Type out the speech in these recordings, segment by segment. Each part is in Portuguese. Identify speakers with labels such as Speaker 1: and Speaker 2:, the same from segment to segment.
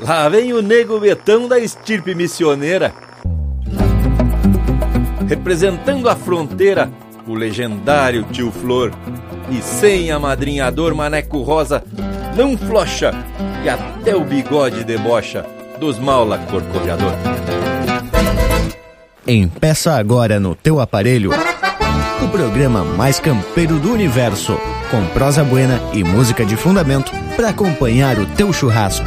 Speaker 1: Lá vem o nego Betão da estirpe missioneira. Representando a fronteira, o legendário tio Flor. E sem amadrinhador Maneco Rosa, não flocha e até o bigode debocha dos maula corcoviador.
Speaker 2: Empeça agora no teu aparelho o programa mais campeiro do universo, com prosa buena e música de fundamento para acompanhar o teu churrasco.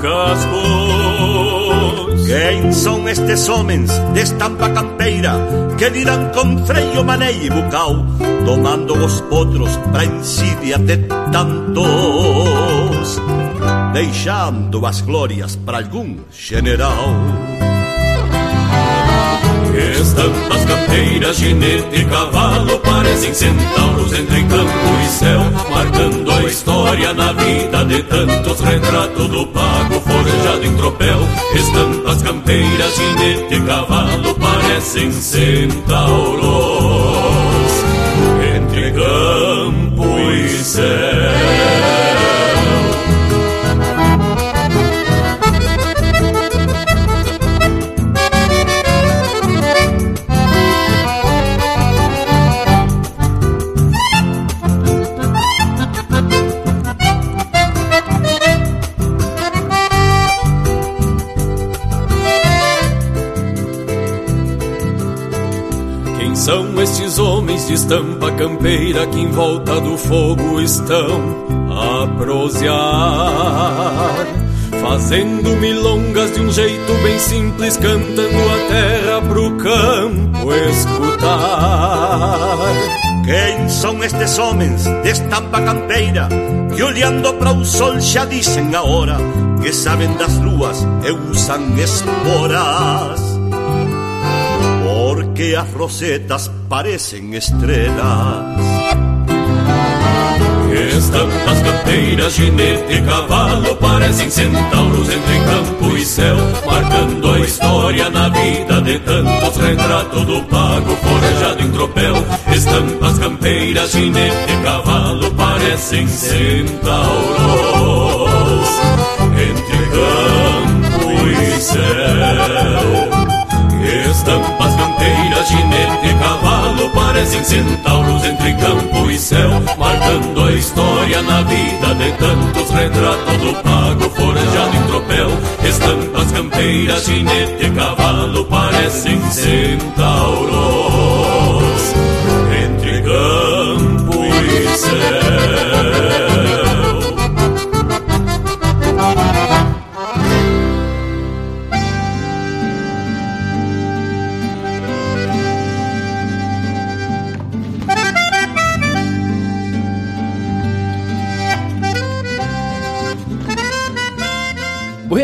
Speaker 3: Cascos.
Speaker 4: Quem são estes homens de estampa campeira que dirán com freio, maneio e bucal, tomando os potros pra insídia de tantos? deixando as glórias para algum general.
Speaker 3: Estampas campeiras, ginete e cavalo parecem centauros entre campo e céu, marcando a história na vida de tantos. Retrato do pago forjado em tropel. Estampas campeiras, ginete e cavalo parecem centauros entre campo e céu. De estampa campeira que em volta do fogo estão a prosear, fazendo milongas de um jeito bem simples, cantando a terra pro campo escutar.
Speaker 4: Quem são estes homens de estampa campeira que olhando para o sol já dizem a hora que sabem das luas e usam esporas? Que as rosetas parecen estrellas.
Speaker 3: Estampas canteiras, ginete e cavalo parecem centauros entre campo e céu, marcando a história na vida de tantos. Retrato do pago forjado em tropel. Estampas campeiras, ginete e cavalo parecem centauros entre campo e céu. Parecem centauros entre campo e céu Marcando a história na vida de tantos Retrato do pago forjado em tropel. Estampas campeiras, ginete e cavalo Parecem centauros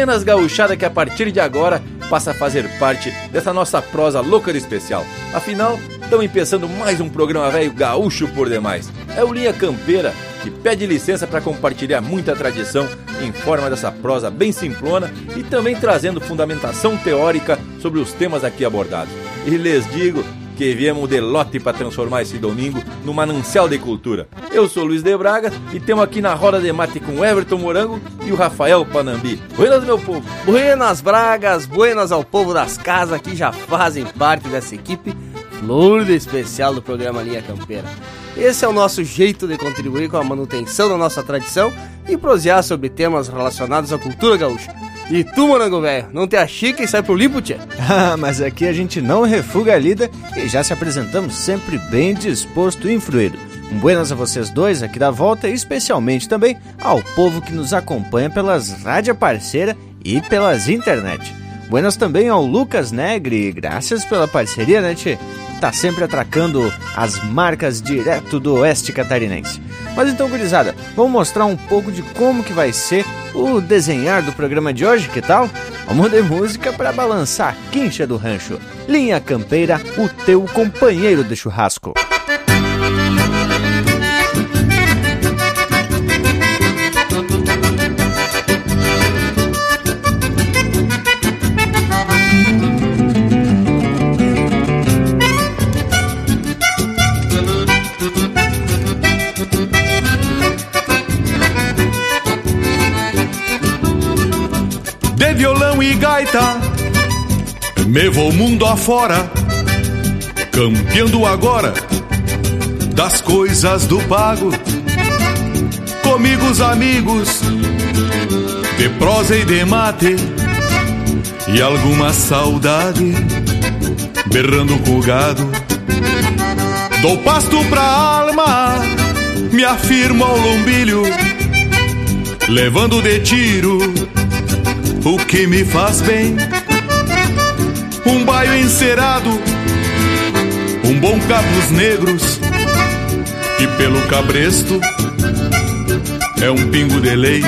Speaker 1: Buenas Gauchada que a partir de agora passa a fazer parte dessa nossa prosa louca de especial. Afinal, estamos empeçando mais um programa velho gaúcho por demais. É o Linha Campeira que pede licença para compartilhar muita tradição em forma dessa prosa bem simplona e também trazendo fundamentação teórica sobre os temas aqui abordados. E lhes digo que viemos de lote para transformar esse domingo num manancial de cultura. Eu sou Luiz de Braga e temos aqui na roda de mate com Everton Morango e o Rafael Panambi. Buenas, meu povo!
Speaker 5: Buenas, Bragas! Buenas ao povo das casas que já fazem parte dessa equipe flor especial do programa Linha Campeira. Esse é o nosso jeito de contribuir com a manutenção da nossa tradição e prosear sobre temas relacionados à cultura gaúcha. E tu, morango velho, não te achica e sai pro limpo, tia?
Speaker 2: Ah, mas aqui a gente não refuga a lida e já se apresentamos sempre bem disposto e influído. Um buenas a vocês dois aqui da volta e especialmente também ao povo que nos acompanha pelas rádio parceira e pelas internet. Buenas também ao Lucas Negri, graças pela parceria, né, tchê? Tá sempre atracando as marcas direto do oeste catarinense. Mas então, gurizada, vamos mostrar um pouco de como que vai ser o desenhar do programa de hoje, que tal? Vamos de música para balançar a quincha do rancho. Linha Campeira, o teu companheiro de churrasco.
Speaker 6: Gaita, me vou mundo afora, campeando agora das coisas do pago. Comigo os amigos, de prosa e de mate, e alguma saudade, berrando com o gado. Dou pasto pra alma, me afirmo ao lombilho, levando de tiro o que me faz bem. Um baio encerado, um bom cabos negros, e pelo cabresto é um pingo de lei.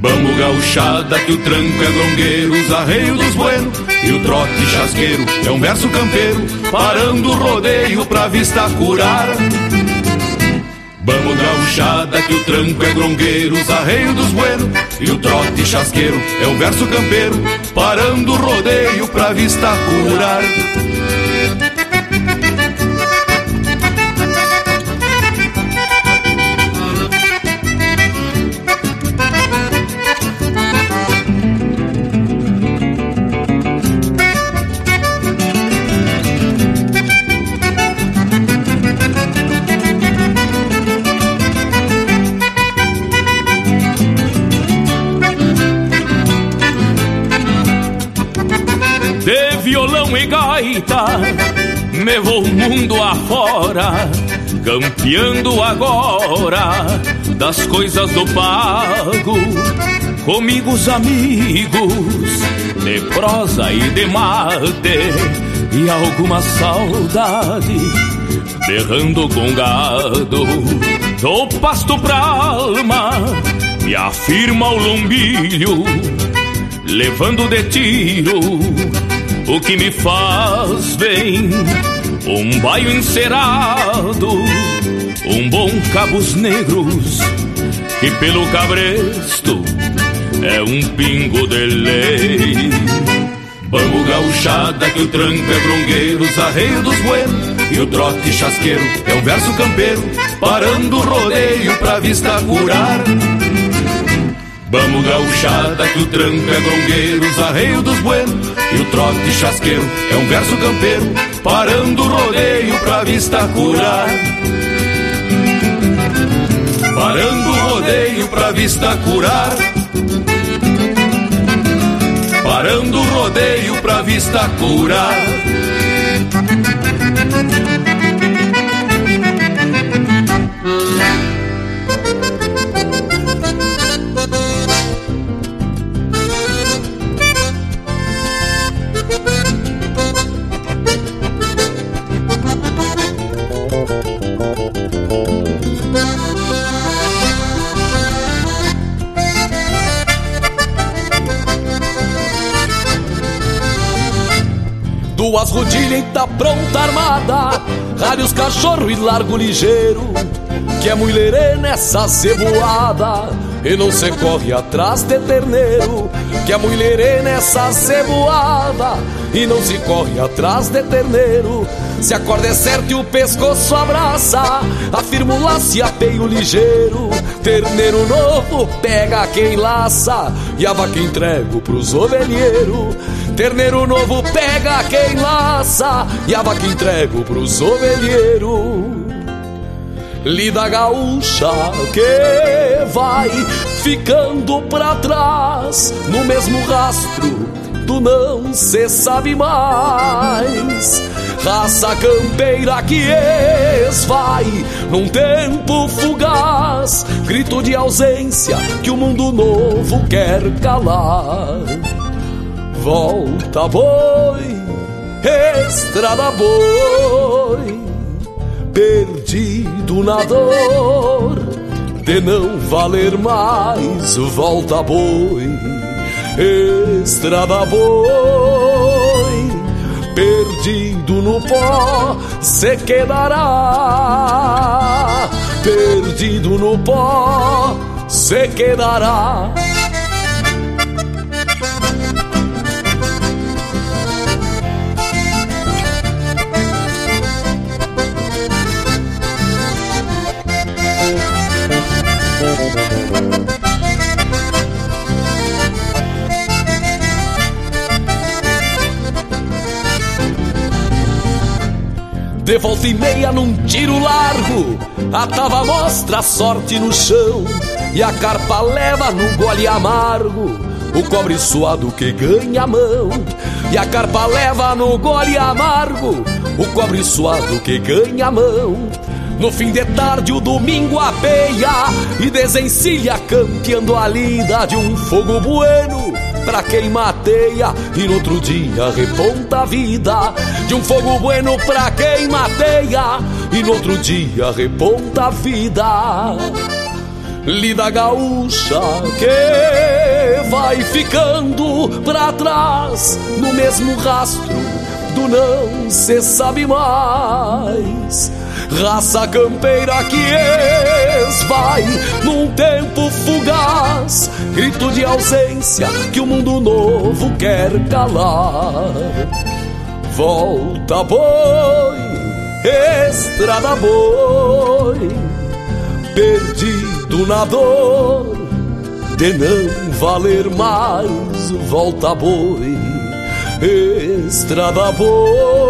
Speaker 6: Vamos gauchada que o tranco é grongueiro, os arreios dos buenos e o trote chasqueiro é um verso campeiro, parando o rodeio pra vista curar. Vamos gauchada que o tranco é grongueiro, os arreios dos buenos e o trote chasqueiro é um verso campeiro, parando o rodeio pra vista curar. Afora, campeando agora das coisas do pago. Comigo os amigos, de prosa e de mate, e alguma saudade, berrando com gado. Dou pasto pra alma, e afirma o lombilho, levando de tiro o que me faz bem. Um baio encerado, um bom cabos negros, e pelo cabresto é um pingo de lei. Vamos gauchada que o tranco é brongueiro, os arreios dos buenos e o trote chasqueiro é um verso campeiro, parando o rodeio pra vista curar. Vamos gauchada que o tranco é grongueiro, os arreios dos buenos e o trote chasqueiro é um verso campeiro, parando o rodeio pra vista curar. Parando o rodeio pra vista curar. Parando o rodeio pra vista curar.
Speaker 7: Duas rodilhas tá pronta armada Ralha os cachorro e largo ligeiro Que é mulherê nessa ceboada E não se corre atrás de terneiro Que é mulherê nessa ceboada E não se corre atrás de terneiro se a corda é e o pescoço abraça, afirma o laço e apeio ligeiro. Terneiro novo pega quem laça e a vaca entrego pros ovelheiros. Terneiro novo pega quem laça e a vaca entrego pros ovelheiros. lida gaúcha que vai ficando pra trás no mesmo rastro do não se sabe mais. Raça campeira que esvai num tempo fugaz, grito de ausência que o mundo novo quer calar. Volta boi, estrada boi, perdido na dor de não valer mais. Volta boi, estrada boi, perdido no pó se quedará. Perdido no pó se quedará. De volta e meia num tiro largo, a tava mostra a sorte no chão e a carpa leva no gole amargo o cobre suado que ganha a mão. E a carpa leva no gole amargo o cobre suado que ganha a mão. No fim de tarde o domingo apeia e desencilha campeando a lida de um fogo bueno pra quem mateia e no outro dia reponta a vida. De um fogo bueno pra quem mateia e no outro dia reponta a vida. Lida gaúcha que vai ficando pra trás no mesmo rastro do não se sabe mais raça campeira que esvai num tempo fugaz, grito de ausência que o mundo novo quer calar. Volta boi, estrada boi, perdido na dor de não valer mais. Volta boi, estrada boi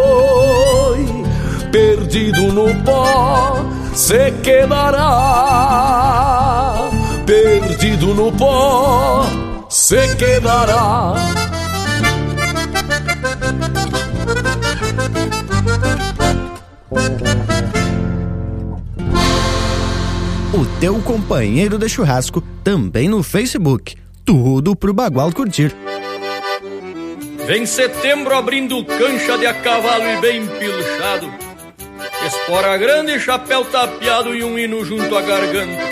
Speaker 7: perdido no pó se quedará. Perdido no pó se quedará.
Speaker 2: O teu companheiro de churrasco também no Facebook. Tudo pro Bagual curtir.
Speaker 8: Vem setembro abrindo cancha de a cavalo e bem pilchado Espora grande, chapéu tapeado e um hino junto à garganta.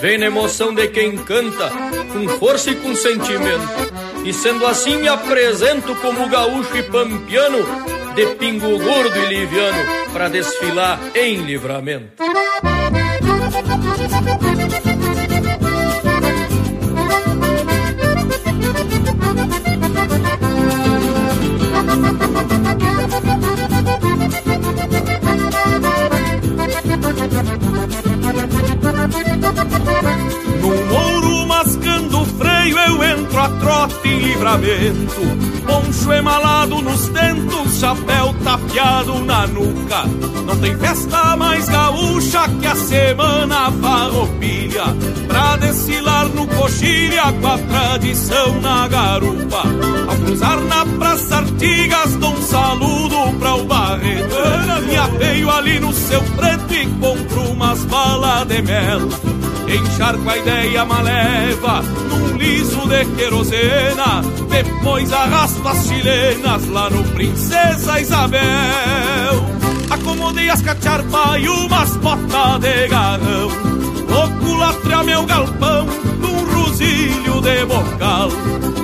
Speaker 8: Vem na emoção de quem canta, com força e com sentimento. E sendo assim me apresento como gaúcho e pampiano, de pingo gordo e liviano, para desfilar em livramento.
Speaker 9: Num ouro mascando freio eu entro a trote em livramento. Poncho emalado nos dentos, chapéu tapeado na nuca. Não tem festa mais gaúcha que a semana farroupilha. Pra desfilar no coxilha com a tradição na garupa. Ao cruzar na praça Artigas dou um saludo pra o Barreto. Me apeio ali no seu preto e compro umas balas de mel Encharco a ideia maleva num liso de querosena Depois arrasto as chilenas lá no Princesa Isabel. Acomodei as cacharpas e umas botas de garrão. Oculatre meu galpão num rosilho de bocal.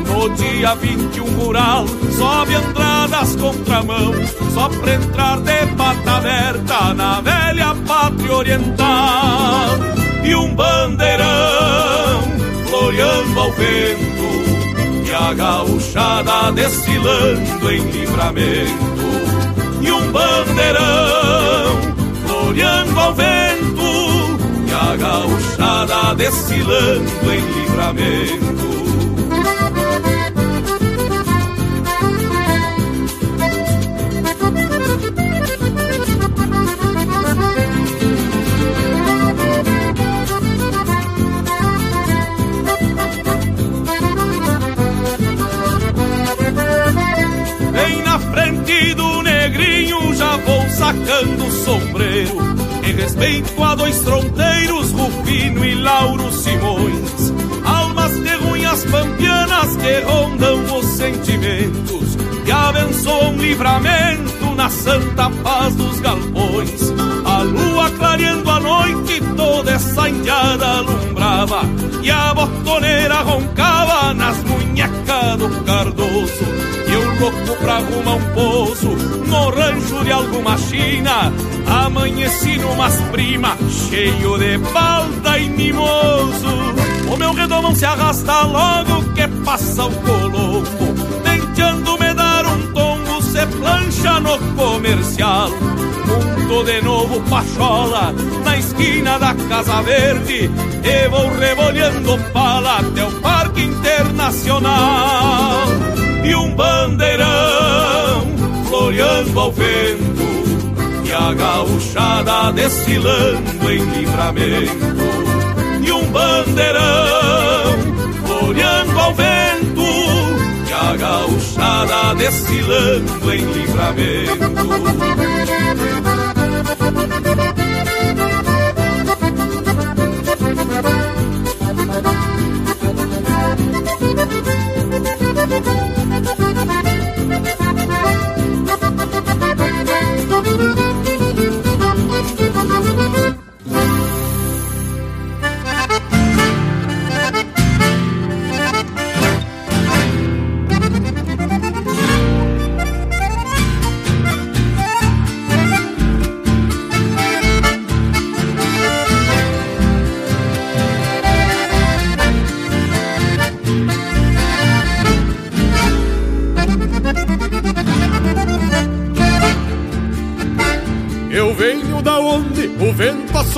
Speaker 9: No dia 21 rural, sobe entradas contramão, só pra entrar de pata aberta na velha pátria oriental. E um bandeirão floreando ao vento, e a gauchada desfilando em livramento. E um bandeirão floreando ao vento, e a gauchada desfilando em livramento.
Speaker 7: Sacando o sombreiro. Em respeito a dois fronteiros, Rufino e Lauro Simões. Almas de ruínas pampianas que rondam os sentimentos. Que abençoam livramento na santa paz dos galpões. A lua clareando a noite, essa indiada alumbrava. E a botoneira roncava nas munhecas do cardoso. E eu louco pra arrumar um pouso no rancho de alguma china. Amanheci numas prima, cheio de balda e mimoso. O meu redomão se arrasta logo que passa o colombo. Tentando me dar um tombo, se plancha no comercial. Mundo de novo pachola na esquina da Casa Verde. E vou rebolhando pala até o Parque Internacional e um bandeirão floreando ao vento e a gauchada desfilando em livramento e um bandeirão floreando ao vento a gauchada desfilando em livramento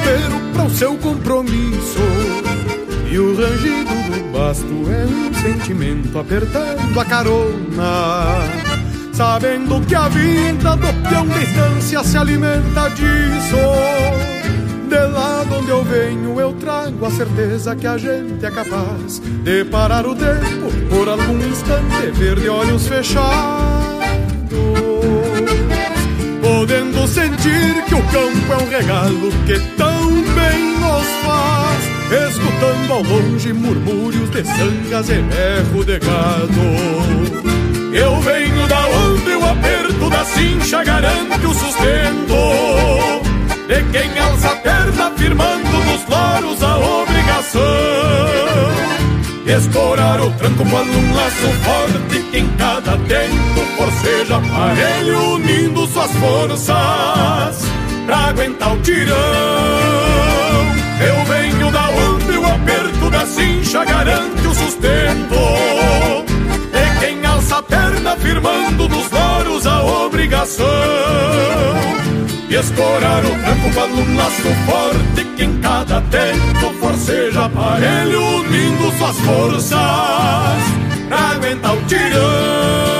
Speaker 9: que leva o campeiro para o seu compromisso. E o rangido do basto é um sentimento apertando a carona. Sabendo que a vida do peão de distância se alimenta disso. De lá de onde eu venho, eu trago a certeza que a gente é capaz de parar o tempo por algum instante, ver de olhos fechados podendo sentir que o campo é um regalo que tão bem nos faz, escutando ao longe murmúrios de sangas e berro de gado. Eu venho da onde o aperto da cincha garante o sustento. De quem alça a perna firmando nos loros a obrigação Escorar o tranco quando um laço forte que em cada tempo forceja aparelho unindo suas forças pra aguentar o tirão. Eu venho da onde o aperto da cincha garante o sustento. De quem alça a perna firmando nos loros a obrigação. E escorar o tranco quando um laço forte que em cada tempo forceja aparelho unindo suas forças pra aguentar o tirão.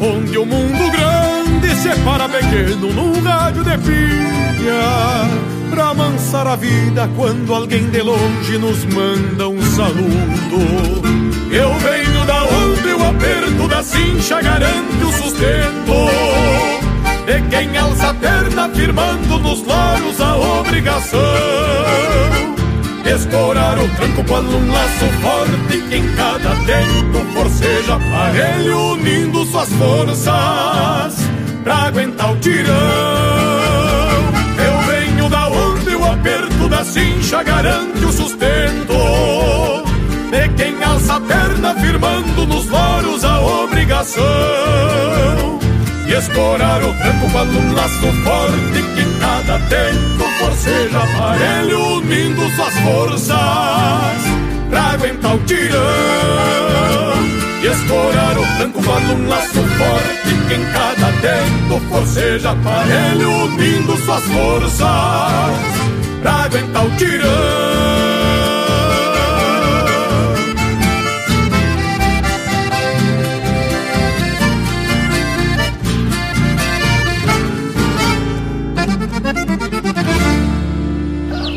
Speaker 9: Onde o mundo grande separa pequeno num rádio de pilha pra amansar a vida quando alguém de longe nos manda um saludo. Eu venho da onde o aperto da cincha garante o sustento. De quem alça a perna firmando nos laros a obrigação. Escorar o tranco quando um laço forte que em cada tempo forceja aparelho unindo suas forças pra aguentar o tirão. Aperto da cincha garante o sustento De quem alça a perna firmando nos loros a obrigação E escorar o tranco quando um laço forte que em cada tempo forceja aparelho unindo suas forças Pra aguentar o tirão e escorar o tranco quando um laço forte que em cada tempo forceja aparelho unindo suas forças pra aguentar o tirão.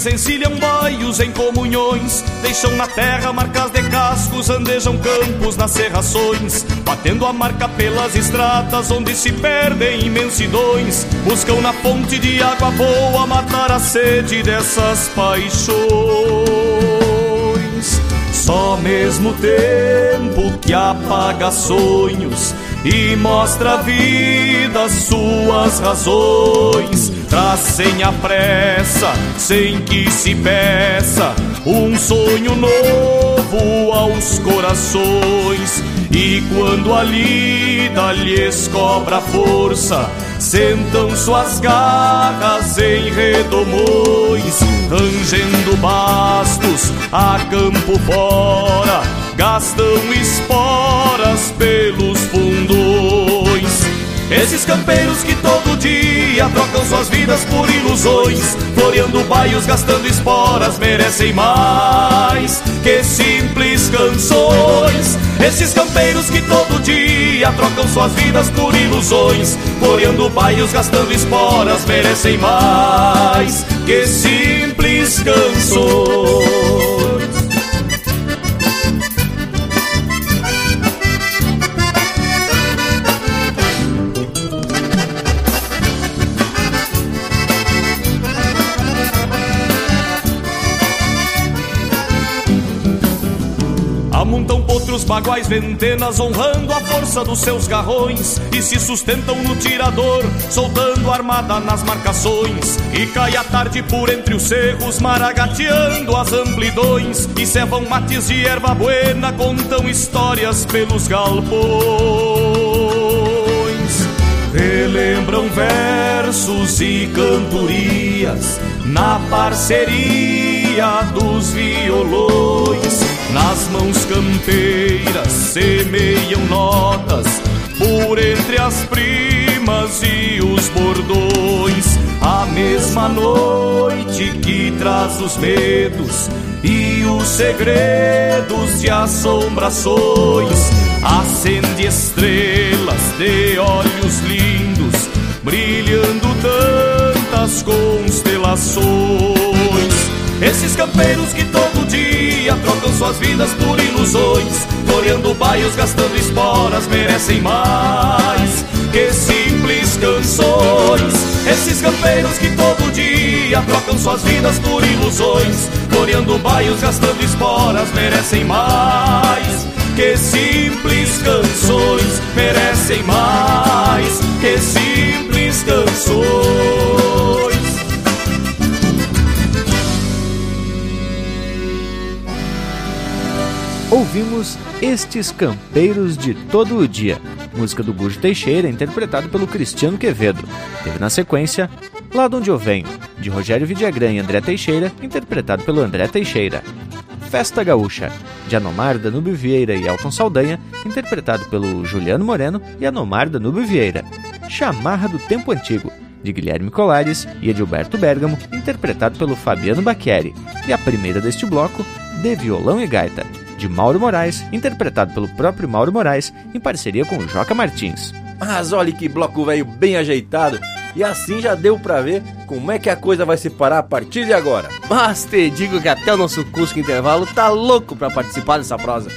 Speaker 10: Dias encilham baios em comunhões, deixam na terra marcas de cascos, andejam campos nas serrações, batendo a marca pelas estradas onde se perdem imensidões, buscam na fonte de água boa matar a sede dessas paixões. Só mesmo tempo que apaga sonhos e mostra a vida suas razões. Traz sem a pressa, sem que se peça, um sonho novo aos corações. E quando a lida lhes cobra força, sentam suas garras em redomões, tangendo bastos a campo fora, gastam esporas pelos fundões. Esses campeiros que todo dia trocam suas vidas por ilusões, floreando baios, gastando esporas, merecem mais que simples canções. Esses campeiros que todo dia trocam suas vidas por ilusões, floreando baios, gastando esporas, merecem mais que simples canções. Baguais ventenas honrando a força dos seus garrões e se sustentam no tirador, soltando armada nas marcações. E cai a tarde por entre os cerros, maragateando as amplidões e cevam mates de erva buena, contam histórias pelos galpões. Relembram versos e cantorias na parceria dos violões nas mãos campeiras semeiam notas por entre as primas e os bordões. A mesma noite que traz os medos e os segredos de assombrações. Acende estrelas de olhos lindos, brilhando tantas constelações. Esses campeiros que todo dia trocam suas vidas por ilusões, Floreando baios, gastando esporas, merecem mais que simples canções. Esses campeiros que todo dia trocam suas vidas por ilusões, floreando baios, gastando esporas, merecem mais que simples canções, merecem mais que simples canções.
Speaker 2: Ouvimos Estes Campeiros de Todo o Dia, música do Gujo Teixeira, interpretado pelo Cristiano Quevedo. Teve na sequência Lá de Onde Eu Venho, de Rogério Vidagrã e André Teixeira, interpretado pelo André Teixeira. Festa Gaúcha, de Anomar Danube Vieira e Elton Saldanha, interpretado pelo Juliano Moreno e Anomar Danube Vieira. Chamarra do Tempo Antigo, de Guilherme Colares e Edilberto Bergamo, interpretado pelo Fabiano Bacchieri. E a primeira deste bloco, De Violão e Gaita, de Mauro Moraes, interpretado pelo próprio Mauro Moraes, em parceria com Joca Martins.
Speaker 1: Mas olha que bloco velho bem ajeitado, e assim já deu pra ver como é que a coisa vai se parar a partir de agora.
Speaker 5: Mas te digo que até o nosso Cusco Intervalo tá louco pra participar dessa prosa.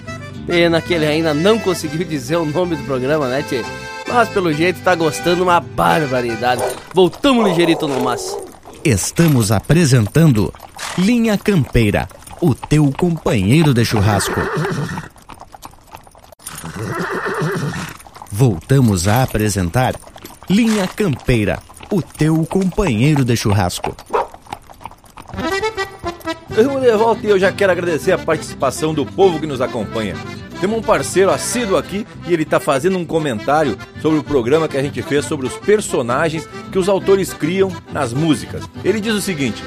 Speaker 5: Pena que ele ainda não conseguiu dizer o nome do programa, né, Tchê? Mas pelo jeito tá gostando uma barbaridade. Voltamos ligeirito no mas.
Speaker 2: Estamos apresentando Linha Campeira o teu companheiro de churrasco. Voltamos a apresentar Linha Campeira, o teu companheiro de churrasco.
Speaker 1: Eu de volta e eu já quero agradecer a participação do povo que nos acompanha. Temos um parceiro assíduo aqui e ele está fazendo um comentário sobre o programa que a gente fez sobre os personagens que os autores criam nas músicas. Ele diz o seguinte: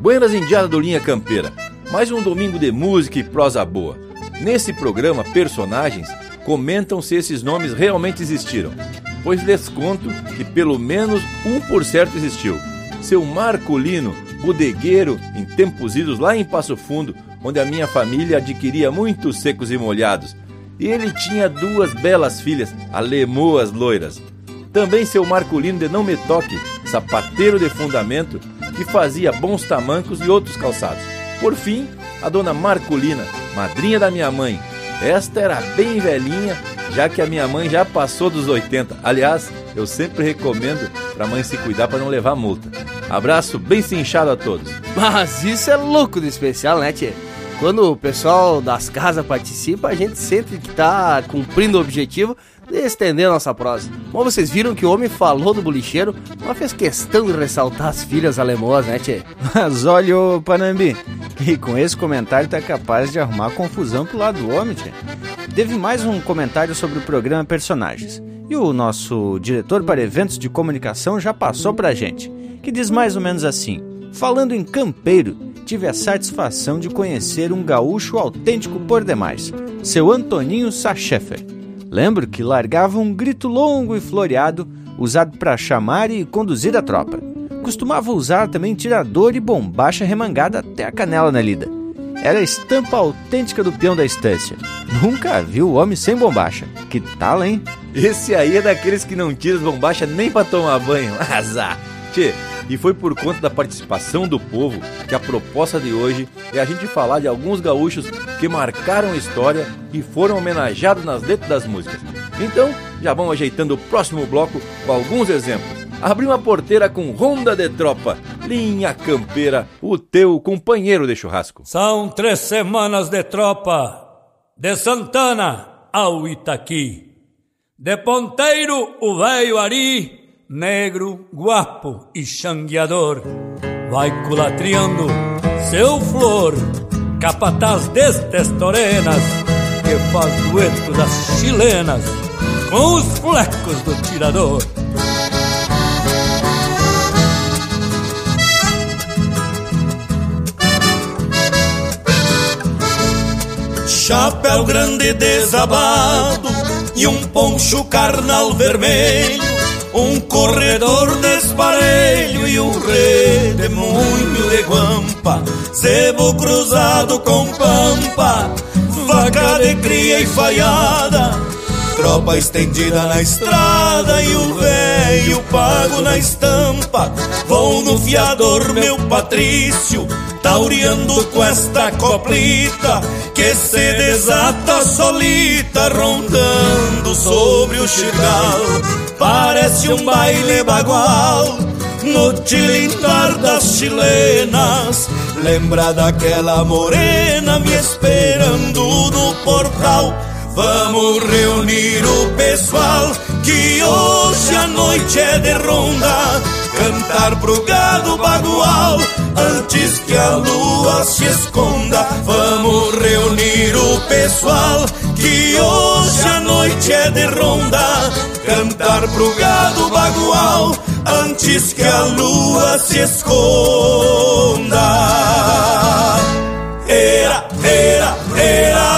Speaker 1: Buenas Indiadas do Linha Campeira. Mais um domingo de música e prosa boa. Nesse programa, personagens comentam se esses nomes realmente existiram, pois lhes conto que pelo menos um por certo existiu. Seu Marcolino, bodegueiro em tempos idos lá em Passo Fundo, onde a minha família adquiria muitos secos e molhados. E ele tinha duas belas filhas, alemoas loiras. Também seu Marcolino de Não Me Toque, sapateiro de fundamento, que fazia bons tamancos e outros calçados. Por fim, a dona Marcolina, madrinha da minha mãe. Esta era bem velhinha, já que a minha mãe já passou dos 80. Aliás, eu sempre recomendo para mãe se cuidar para não levar multa. Abraço bem cinchado a todos.
Speaker 5: Mas isso é louco de especial, né, Tchê? Quando o pessoal das casas participa, a gente sente que está cumprindo o objetivo estender nossa prosa. Como vocês viram que o homem falou do bolicheiro, mas fez questão de ressaltar as filhas alemãs, né, Tchê?
Speaker 2: Mas olha, ô Panambi, e com esse comentário tá capaz de arrumar confusão pro lado do homem, tchê. Teve mais um comentário sobre o programa Personagens. E o nosso diretor para eventos de comunicação já passou pra gente, que diz mais ou menos assim: Falando em campeiro, tive a satisfação de conhecer um gaúcho autêntico por demais, seu Antoninho Sachefer. Lembro que largava um grito longo e floreado, usado para chamar e conduzir a tropa costumava usar também tirador e bombacha remangada até a canela na lida. Era a estampa autêntica do peão da estância. Nunca viu o homem sem bombacha. Que tal, hein?
Speaker 1: Esse aí é daqueles que não tira as bombacha nem para tomar banho. Azar. Tchê, e foi por conta da participação do povo que a proposta de hoje é a gente falar de alguns gaúchos que marcaram a história e foram homenageados nas letras das músicas. Então, já vamos ajeitando o próximo bloco com alguns exemplos abriu a porteira com ronda de tropa. Linha Campeira, o teu companheiro de churrasco.
Speaker 11: São três semanas de tropa, de Santana ao Itaqui. De ponteiro, o velho Ari, negro, guapo e xangueador. Vai culatriando seu flor, capataz destes torenas, que faz dueto das chilenas com os flecos do tirador.
Speaker 10: chapéu grande desabado e um poncho carnal vermelho, um corredor desparelho e um redemoinho de guampa, sebo cruzado com pampa, vaca de cria e falhada,
Speaker 12: tropa estendida na estrada e o velho pago na estampa. Vou no fiador, meu Patrício, taureando com esta coplita que se desata solita, rondando sobre o chigal. Parece um baile bagual no tilintar das chilenas. Lembra daquela morena me esperando no portal. Vamos reunir o pessoal que hoje a noite é de ronda. Cantar pro gado bagual antes que a lua se esconda. Vamos reunir o pessoal que hoje a noite é de ronda. Cantar pro gado bagual antes que a lua se esconda. Era, era, era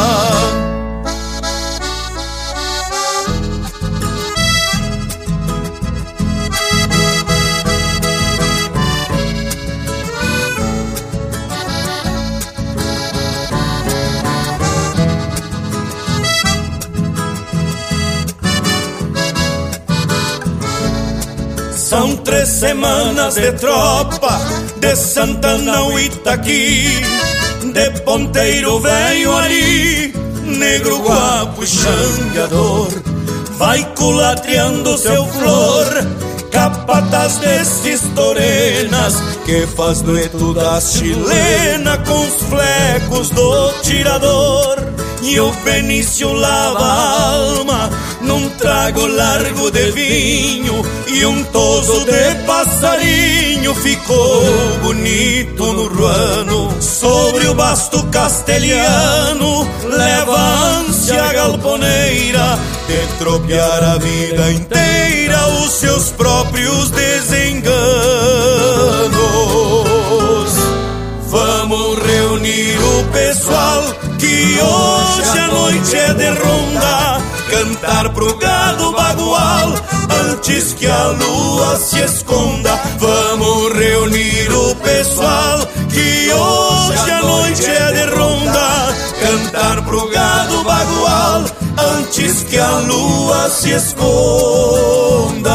Speaker 12: Três semanas de tropa de Santana ao Itaqui, de ponteiro velho ali, negro guapo e xangador, vai culatriando seu flor, capataz destes torenas, que faz dueto das chilena com os flecos do tirador. E o Benício lava alma num trago largo de vinho e um toso de passarinho ficou bonito no ruano. Sobre o basto castelhano leva a ânsia galponeira de tropear a vida inteira os seus próprios desenganos. Vamos reunir o pessoal que hoje noite é de ronda, cantar pro gado bagual antes que a lua se esconda. Vamos reunir o pessoal que hoje a noite é de ronda, cantar pro gado bagual antes que a lua se esconda.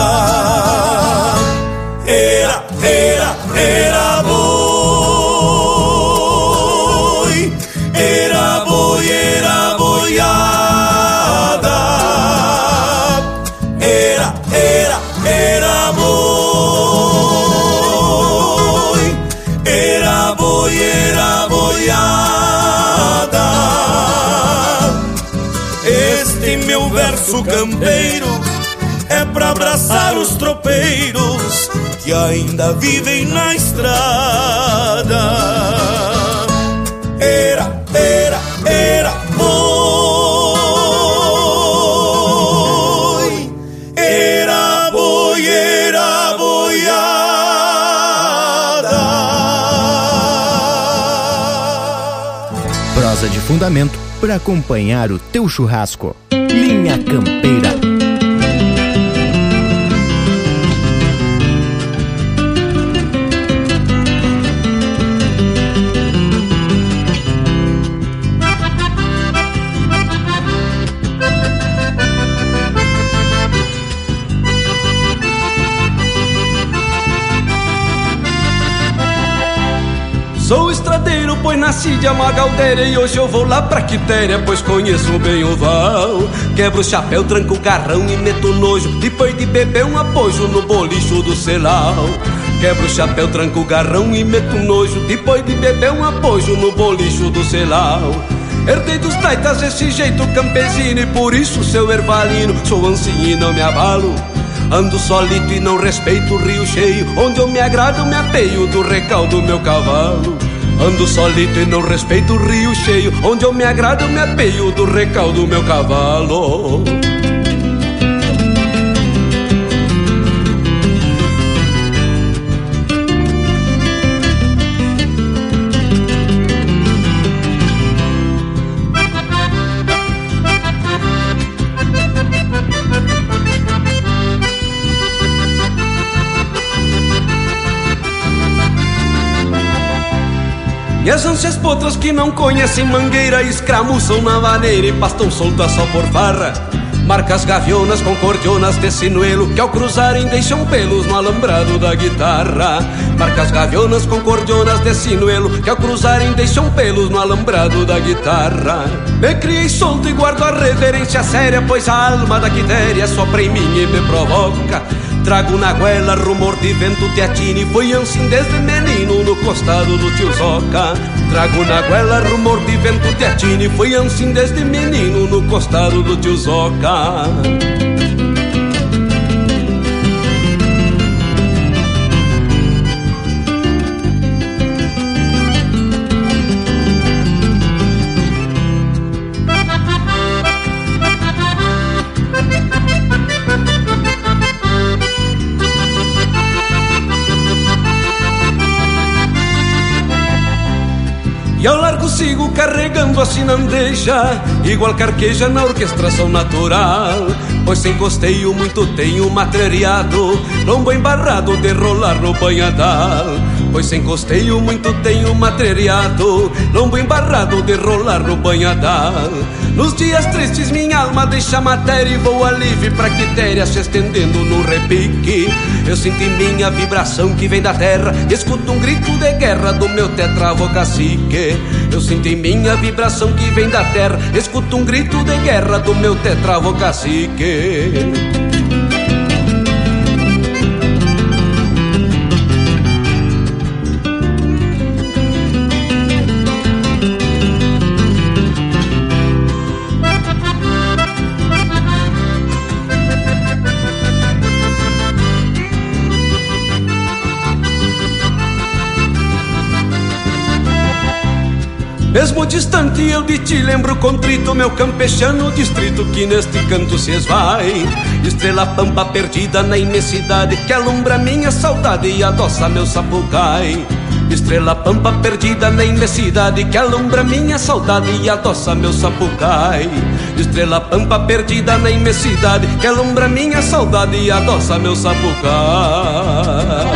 Speaker 12: Era, era, era verso campeiro é pra abraçar os tropeiros que ainda vivem na estrada. Era, era, era boi, era boi, era boiada.
Speaker 2: Prosa de fundamento para acompanhar o teu churrasco. Linha Campeira.
Speaker 5: Sou estradeiro, pois nasci de Amagaldeira E hoje eu vou lá pra Quitéria, pois conheço bem o val. Quebro o chapéu, tranco o garrão e meto nojo. Depois de beber um apoio no bolicho do celau. Quebro o chapéu, tranco o garrão e meto nojo. Depois de beber um apoio no bolicho do celau. Herdei dos taitas esse jeito campesino E por isso, seu ervalino, sou ancinho e não me abalo. Ando solito e não respeito o rio cheio. Onde eu me agrado, me ateio do recaldo meu cavalo
Speaker 7: Ando solito e não respeito o rio cheio. Onde eu me agrado eu me apeio do recaldo do meu cavalo E as ânsias potras que não conhecem mangueira Escramuçam na vaneira e pastam soltas só por farra. Marcas gavionas com cordionas de sinuelo Que ao cruzarem deixam pelos no alambrado da guitarra. Marcas gavionas com cordionas de sinuelo Que ao cruzarem deixam pelos no alambrado da guitarra. Me criei solto e guardo a reverência séria Pois a alma da quitéria sopra em mim e me provoca. Trago na goela rumor de vento teatine Foi assim desde no costado do tio Zoca. Trago na goela rumor de vento teatine Foi assim desde menino no costado do tio Zoca sigo carregando a sinandeja Igual carqueja na orquestração natural. Pois sem costeio muito tenho matreiriado Lombo embarrado de rolar no banhadal. Pois sem costeio muito tenho matreiriado Lombo embarrado de rolar no banhadal. Nos dias tristes minha alma deixa matéria E vou livre pra quitéria se estendendo no repique Eu sinto em mim a vibração que vem da terra Escuto um grito de guerra do meu tetravo cacique Eu sinto em mim a vibração que vem da terra Escuto um grito de guerra do meu tetravo cacique Mesmo distante eu de ti lembro contrito Meu campechano distrito que neste canto se esvai. Estrela pampa perdida na imensidade Que alumbra minha saudade e adoça meu sapucai. Estrela pampa perdida na imensidade Que alumbra minha saudade e adoça meu sapucai. Estrela pampa perdida na imensidade Que alumbra minha saudade e adoça meu sapucai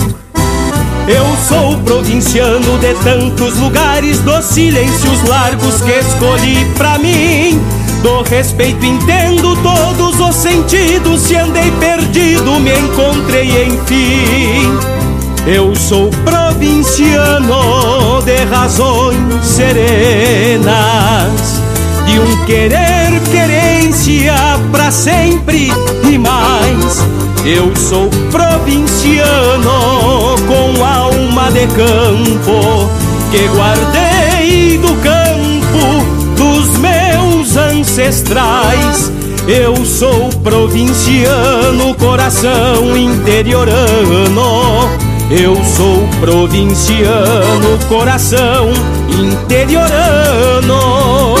Speaker 5: Eu sou provinciano de tantos lugares, dos silêncios largos que escolhi pra mim. Do respeito entendo todos os sentidos, se andei perdido, me encontrei enfim. Eu sou provinciano de razões serenas, de um querer querência pra sempre e mais. Eu sou provinciano com alma de campo que guardei do campo dos meus ancestrais. Eu sou provinciano, coração interiorano. Eu sou provinciano, coração interiorano.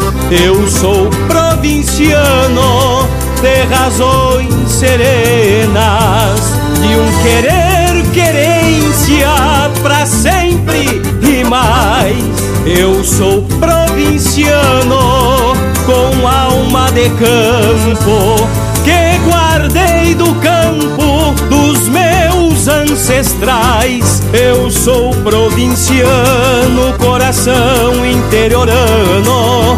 Speaker 5: Eu sou provinciano de razões serenas, de um querer querência pra sempre e mais. Eu sou provinciano com alma de campo que guardei do campo dos meus ancestrais. Eu sou provinciano, coração interiorano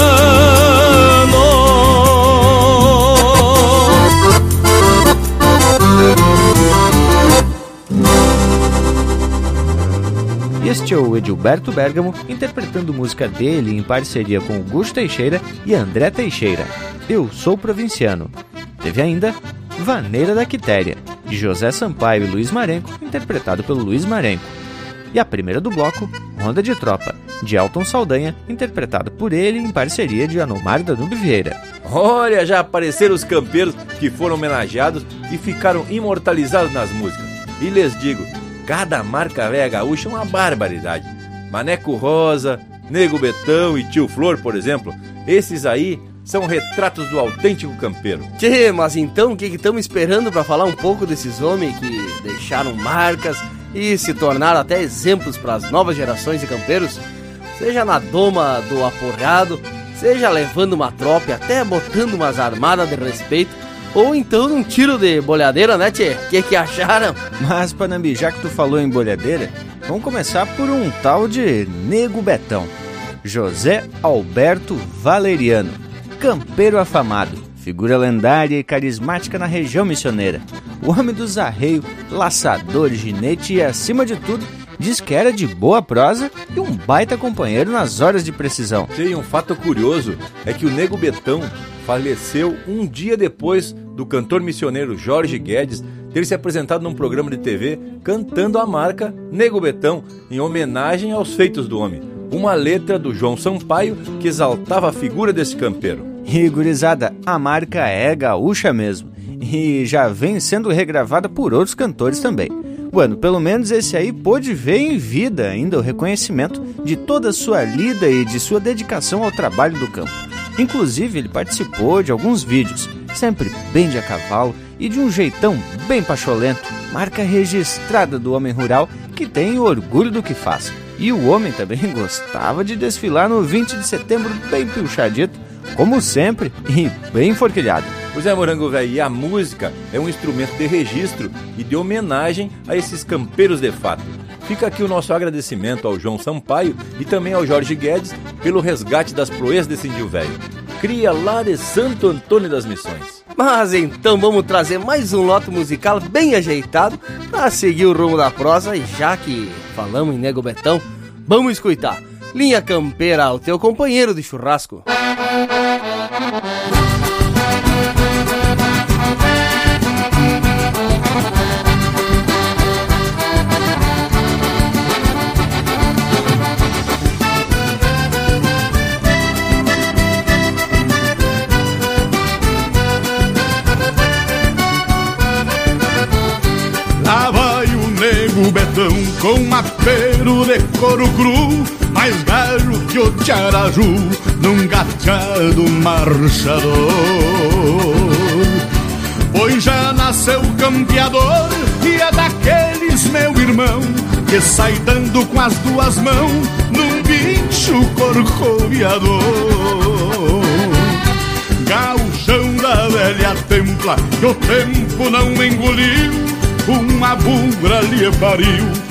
Speaker 2: Este é o Edilberto Bergamo interpretando música dele em parceria com Augusto Teixeira e André Teixeira. Eu sou provinciano. Teve ainda Vaneira da Quitéria, de José Sampaio e Luiz Marenco, interpretado pelo Luiz Marenco. E a primeira do bloco, Ronda de Tropa, de Elton Saldanha, interpretado por ele em parceria de Anomar Danube Vieira.
Speaker 1: Olha, já apareceram os campeiros que foram homenageados e ficaram imortalizados nas músicas. E lhes digo, Cada marca velha gaúcha é uma barbaridade. Maneco Rosa, Nego Betão e Tio Flor, por exemplo, esses aí são retratos do autêntico campeiro.
Speaker 13: Tchê, mas então o que estamos esperando para falar um pouco desses homens que deixaram marcas e se tornaram até exemplos para as novas gerações de campeiros? Seja na doma do aporreado, seja levando uma tropa até botando umas armadas de respeito ou então num tiro de bolhadeira, né, Tchê? O que, que acharam?
Speaker 2: Mas, Panambi, já que tu falou em bolhadeira, vamos começar por um tal de Nego Betão. José Alberto Valeriano, campeiro afamado, figura lendária e carismática na região missioneira. O homem dos arreios, laçador, ginete e, acima de tudo, diz que era de boa prosa e um baita companheiro nas horas de precisão.
Speaker 1: Tem um fato curioso, é que o Nego Betão faleceu um dia depois do cantor missioneiro Jorge Guedes ter se apresentado num programa de TV cantando a marca Nego Betão em homenagem aos feitos do homem. Uma letra do João Sampaio que exaltava a figura desse campeiro.
Speaker 2: Gurizada, a marca é gaúcha mesmo e já vem sendo regravada por outros cantores também. Bueno, pelo menos esse aí pôde ver em vida ainda o reconhecimento de toda a sua lida e de sua dedicação ao trabalho do campo. Inclusive, ele participou de alguns vídeos, sempre bem de a cavalo e de um jeitão bem pacholento, marca registrada do homem rural que tem orgulho do que faz. E o homem também gostava de desfilar no 20 de setembro bem pilchadito, como sempre, e bem forquilhado.
Speaker 1: Pois é, Morango Velho, a música é um instrumento de registro e de homenagem a esses campeiros de fato. Fica aqui o nosso agradecimento ao João Sampaio e também ao Jorge Guedes pelo resgate das proezas desse índio velho. Cria lá de Santo Antônio das Missões.
Speaker 13: Mas então vamos trazer mais um lote musical bem ajeitado para seguir o rumo da prosa e já que falamos em Nego Betão, vamos escutar. Linha Campeira, o teu companheiro de churrasco.
Speaker 14: paredão com apero de couro cru, mais galho que o tiaraju num gateado marchador. Pois já nasceu campeador e é daqueles, meu irmão, que sai dando com as duas mãos num bicho corcoviador. Gauchão da velha templa, que o tempo não engoliu, uma bugra lhe pariu,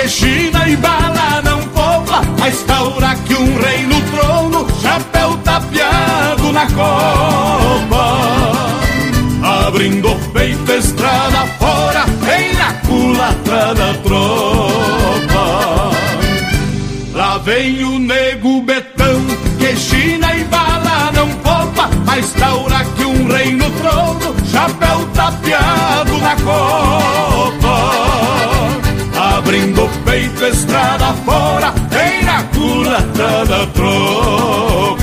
Speaker 14: que China e bala não poupa, a estaura que um rei no trono, chapéu tapeado na copa. Abrindo peito, estrada fora, vem na culatra da tropa. Lá vem o nego betão, que China e bala não poupa, a estaura que um rei no trono, chapéu tapeado na copa. Abrindo o peito, estrada fora, vem na culatra da tropa.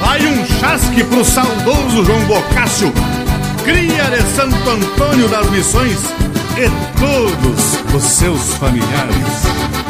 Speaker 14: Vai um chasque pro saudoso João Bocácio, cria de Santo Antônio das Missões e todos os seus familiares.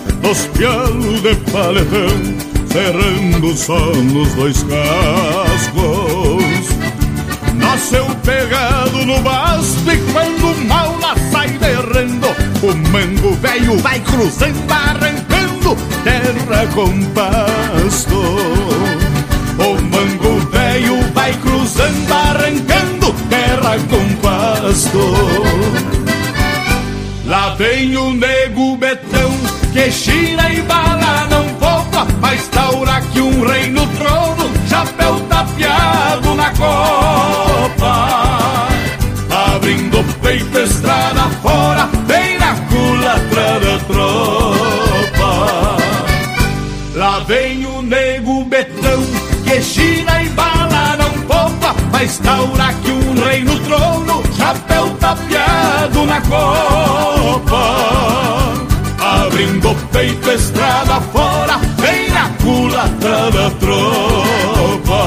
Speaker 14: Dos pialos de paletão Cerrando só nos dois cascos Nasceu pegado no basto E quando o mal lá sai derrando O mango velho vai cruzando Arrancando terra com pasto o mango velho vai cruzando, arrancando terra com pasto. Lá vem o nego betão, que China e bala não poupa, mas taura que um rei no trono, chapéu tapeado na copa. Abrindo o peito, estrada fora, vem na culatra da tropa. Lá vem o nego betão, que China e bala não poupa, mas taura que um rei no trono, chapéu tapeado na copa. Abrindo peito, estrada fora, vem na culatra da tropa.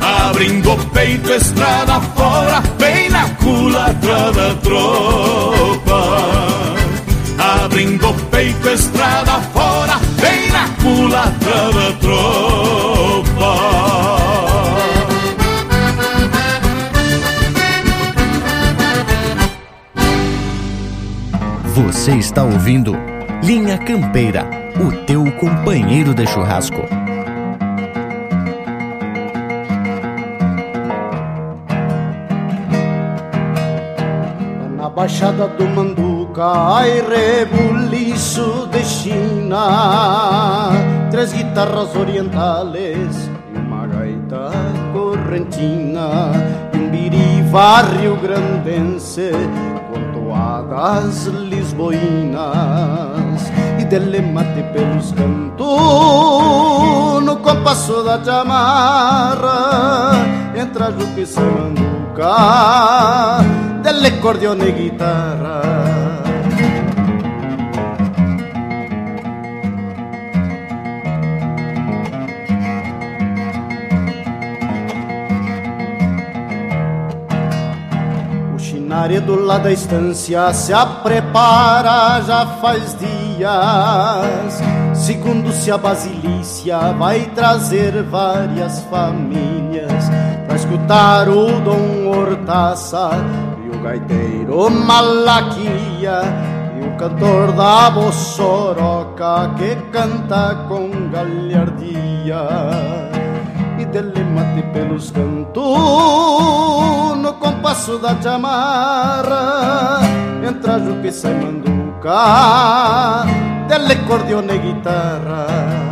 Speaker 14: Abrindo peito, estrada fora, vem na culatra da tropa. Abrindo peito, estrada fora, vem na culatra da tropa.
Speaker 2: Você está ouvindo Linha Campeira, o teu companheiro de churrasco.
Speaker 15: Na Baixada do Manduca, ai rebuliço de China, três guitarras orientales e uma gaita correntina, e um biriva rio-grandense com lisboinas e dele mate pelos cantos no compasso da chamarra, entra Juca e Manduca, dele cordione e guitarra. Laredo lá da estância se a prepara já faz dias. Segundo se a basilícia vai trazer várias famílias pra escutar o Dom Hortaça e o gaiteiro Malaquia e o cantor da Bossoroca que canta com galhardia dele mate pelos cantos No compasso da chamarra Entra Juque sai manduca e guitarra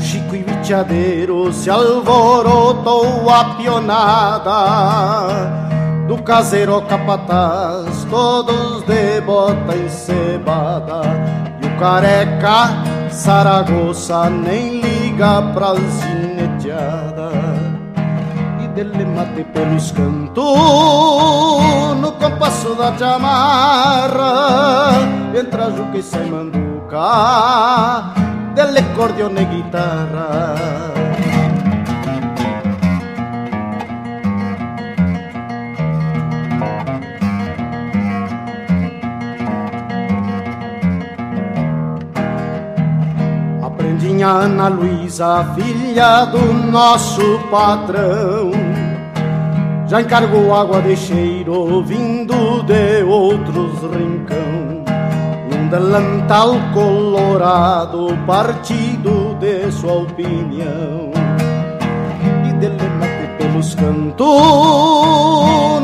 Speaker 15: Chico e Viteadeiro se alvorotou a pionada Do caseiro capataz, todos de bota encebada. E o careca Saragoça nem liga pra zineteada E dele mate pelos cantos No compasso da chamarra Entra Juca e sai manduca cordione guitarra. Aprendi a Ana Luísa, filha do nosso patrão. Já encargou água de cheiro vindo de outros rincão delantal colorado, partido de sua opinião. E dele mate pelos cantos,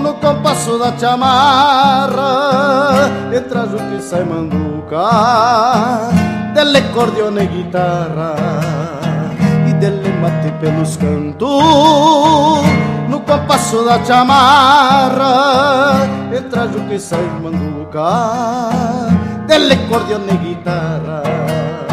Speaker 15: no compasso da chamarra, e traz o que sai manduca, dele cordione e guitarra. E dele mate pelos cantos, no compasso da chamarra, e traz o que sai manduca delle cordione e guitarra.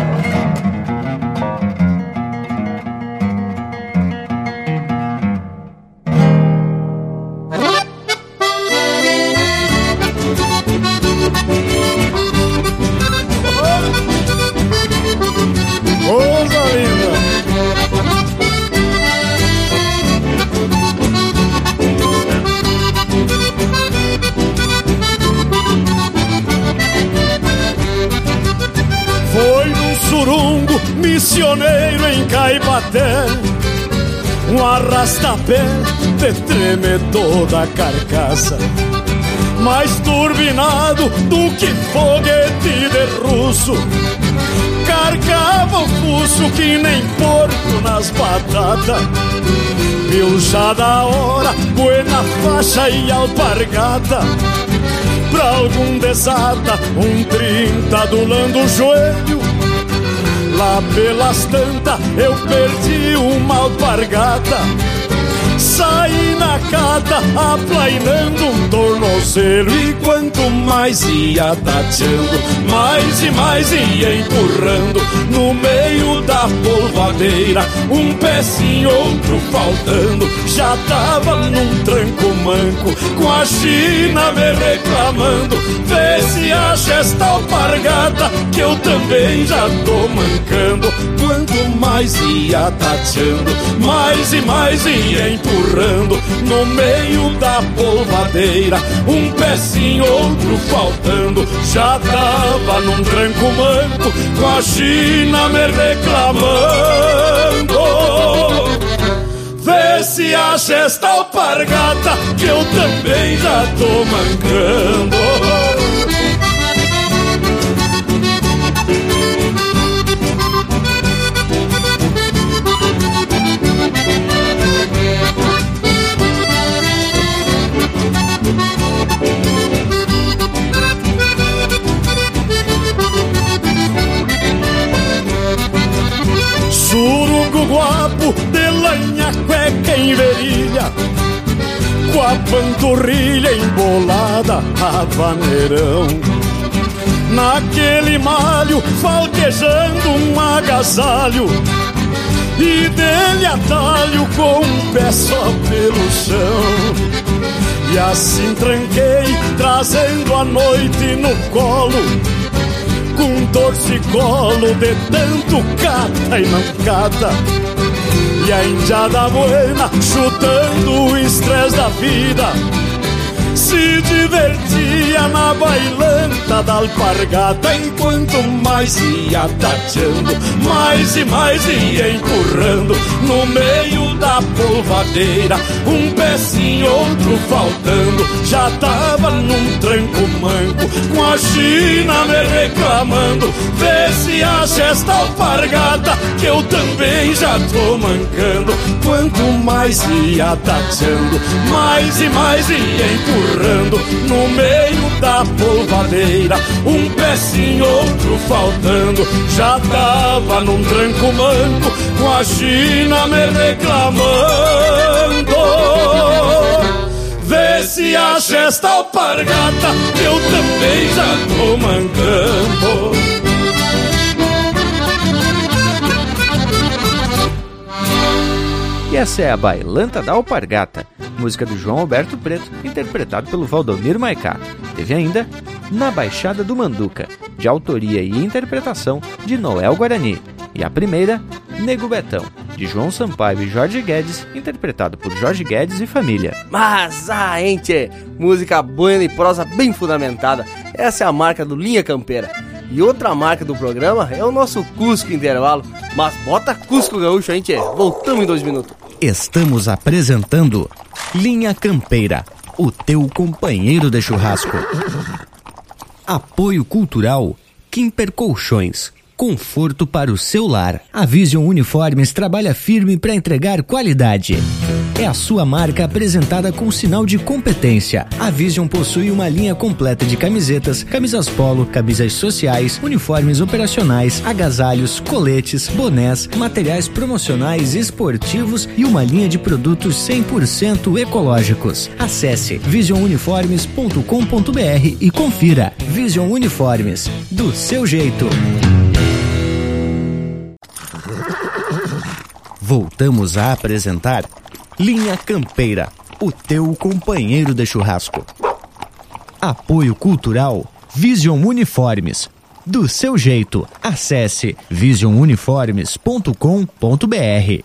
Speaker 11: Missioneiro em Caipaté. Um arrasta-pé te treme toda a carcaça. Mais turbinado do que foguete de russo. Carcava o fuso que nem porco nas batatas. Pilcha da hora, buena faixa e alpargata pra algum desata, um trinta adulando o joelho Lá pelas tantas eu perdi uma alpargata Saí na cata aplainando um tornozelo. E quanto mais ia tateando, mais e mais ia empurrando. No meio da polvadeira, um pezinho, outro faltando. Já tava num tranco manco, com a China me reclamando. Vê se acha esta alpargata, que eu também já tô mancando. Quanto mais ia tateando, mais e mais ia empurrando no meio da polvadeira. Um pezinho, outro faltando, já tava num tranco manco, com a China me reclamando. Vê se acha esta alpargata, que eu também já tô mancando. Surungo guapo de lanha cueca em verilha Com a panturrilha embolada a Naquele malho falquejando um agasalho E dele atalho com um pé só pelo chão. E assim tranquei trazendo a noite no colo com torcicolo de tanto cata e não cata. E a indiada buena chutando o estresse da vida se divertia na bailanta da alpargata Enquanto mais ia tateando, mais e mais ia empurrando. No meio da polvadeira, um pezinho, outro faltando. Já tava num tranco manco, com a China me reclamando. Vê se acha esta alpargata, que eu também já tô mancando. Quanto mais ia tateando, mais e mais ia empurrando no meio da polvadeira, um pezinho, outro faltando. Já tava num tranco manco, com a China me reclamando. Vê se acha esta alpargata, eu também já tô mancando.
Speaker 2: E essa é a Bailanta da Alpargata, música do João Alberto Preto, interpretado pelo Valdomiro Maicá. Teve ainda Na Baixada do Manduca, de autoria e interpretação de Noel Guarani. E a primeira, Nego Betão, de João Sampaio e Jorge Guedes, interpretado por Jorge Guedes e família.
Speaker 5: Mas, ah, ente, música boa e prosa bem fundamentada. Essa é a marca do Linha Campeira. E outra marca do programa é o nosso Cusco Intervalo. Mas bota Cusco Gaúcho, gente. Voltamos em dois minutos.
Speaker 2: Estamos apresentando Linha Campeira, o teu companheiro de churrasco. Apoio Cultural Kimper Colchões. Conforto para o seu lar. A Vision Uniformes trabalha firme para entregar qualidade. É a sua marca apresentada com sinal de competência. A Vision possui uma linha completa de camisetas, camisas polo, camisas sociais, uniformes operacionais, agasalhos, coletes, bonés, materiais promocionais esportivos e uma linha de produtos 100% ecológicos. Acesse visionuniformes.com.br e confira. Vision Uniformes, do seu jeito. Voltamos a apresentar Linha Campeira, o teu companheiro de churrasco. Apoio Cultural Vision Uniformes. Do seu jeito, acesse visionuniformes.com.br.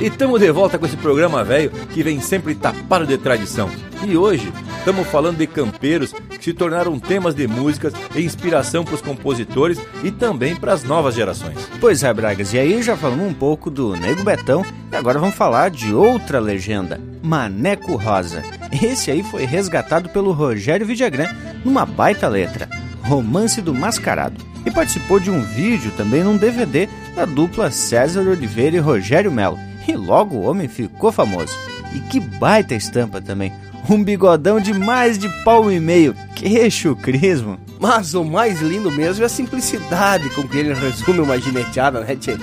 Speaker 1: E estamos de volta com esse programa velho que vem sempre tapado de tradição. E hoje estamos falando de campeiros que se tornaram temas de músicas e inspiração para os compositores e também para as novas gerações.
Speaker 2: Pois é, Bragas, e aí já falamos um pouco do Nego Betão e agora vamos falar de outra legenda, Maneco Rosa. Esse aí foi resgatado pelo Rogério Vidagrã numa baita letra, Romance do Mascarado. E participou de um vídeo também num DVD da dupla César Oliveira e Rogério Melo. E logo o homem ficou famoso. E que baita estampa também. Um bigodão de mais de pau e meio. Que chucrismo.
Speaker 5: Mas o mais lindo mesmo é a simplicidade com que ele resume uma gineteada, né, tchê?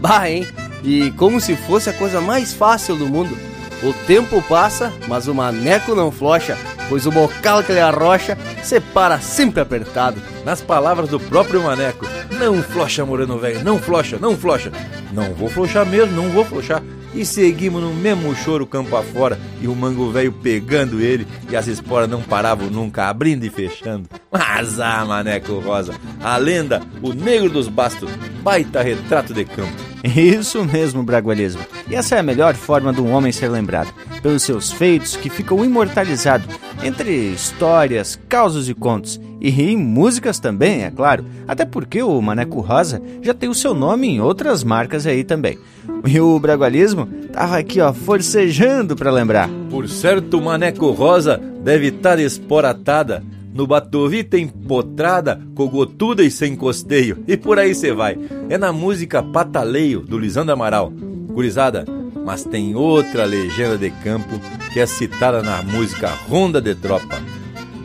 Speaker 5: Bah, hein? E como se fosse a coisa mais fácil do mundo. O tempo passa, mas o maneco não flocha, pois o bocal que ele arrocha separa sempre apertado.
Speaker 1: Nas palavras do próprio maneco, não flocha, moreno velho, não flocha, não flocha. Não vou flochar mesmo, não vou flochar. E seguimos no mesmo choro campo afora e o mango velho pegando ele e as esporas não paravam nunca, abrindo e fechando. Mas ah, maneco rosa, a lenda, o negro dos bastos, baita retrato de campo.
Speaker 2: Isso mesmo, Bragualismo. E essa é a melhor forma de um homem ser lembrado, pelos seus feitos que ficam imortalizados entre histórias, causos e contos. E em músicas também, é claro. Até porque o Maneco Rosa já tem o seu nome em outras marcas aí também. E o Bragualismo tava aqui, ó, forcejando para lembrar.
Speaker 1: Por certo, o Maneco Rosa deve estar esporatada no Batovi tem potrada, cogotuda e sem costeio. E por aí você vai. É na música Pataleio, do Lisandro Amaral. Gurizada, mas tem outra legenda de campo que é citada na música Ronda de Tropa.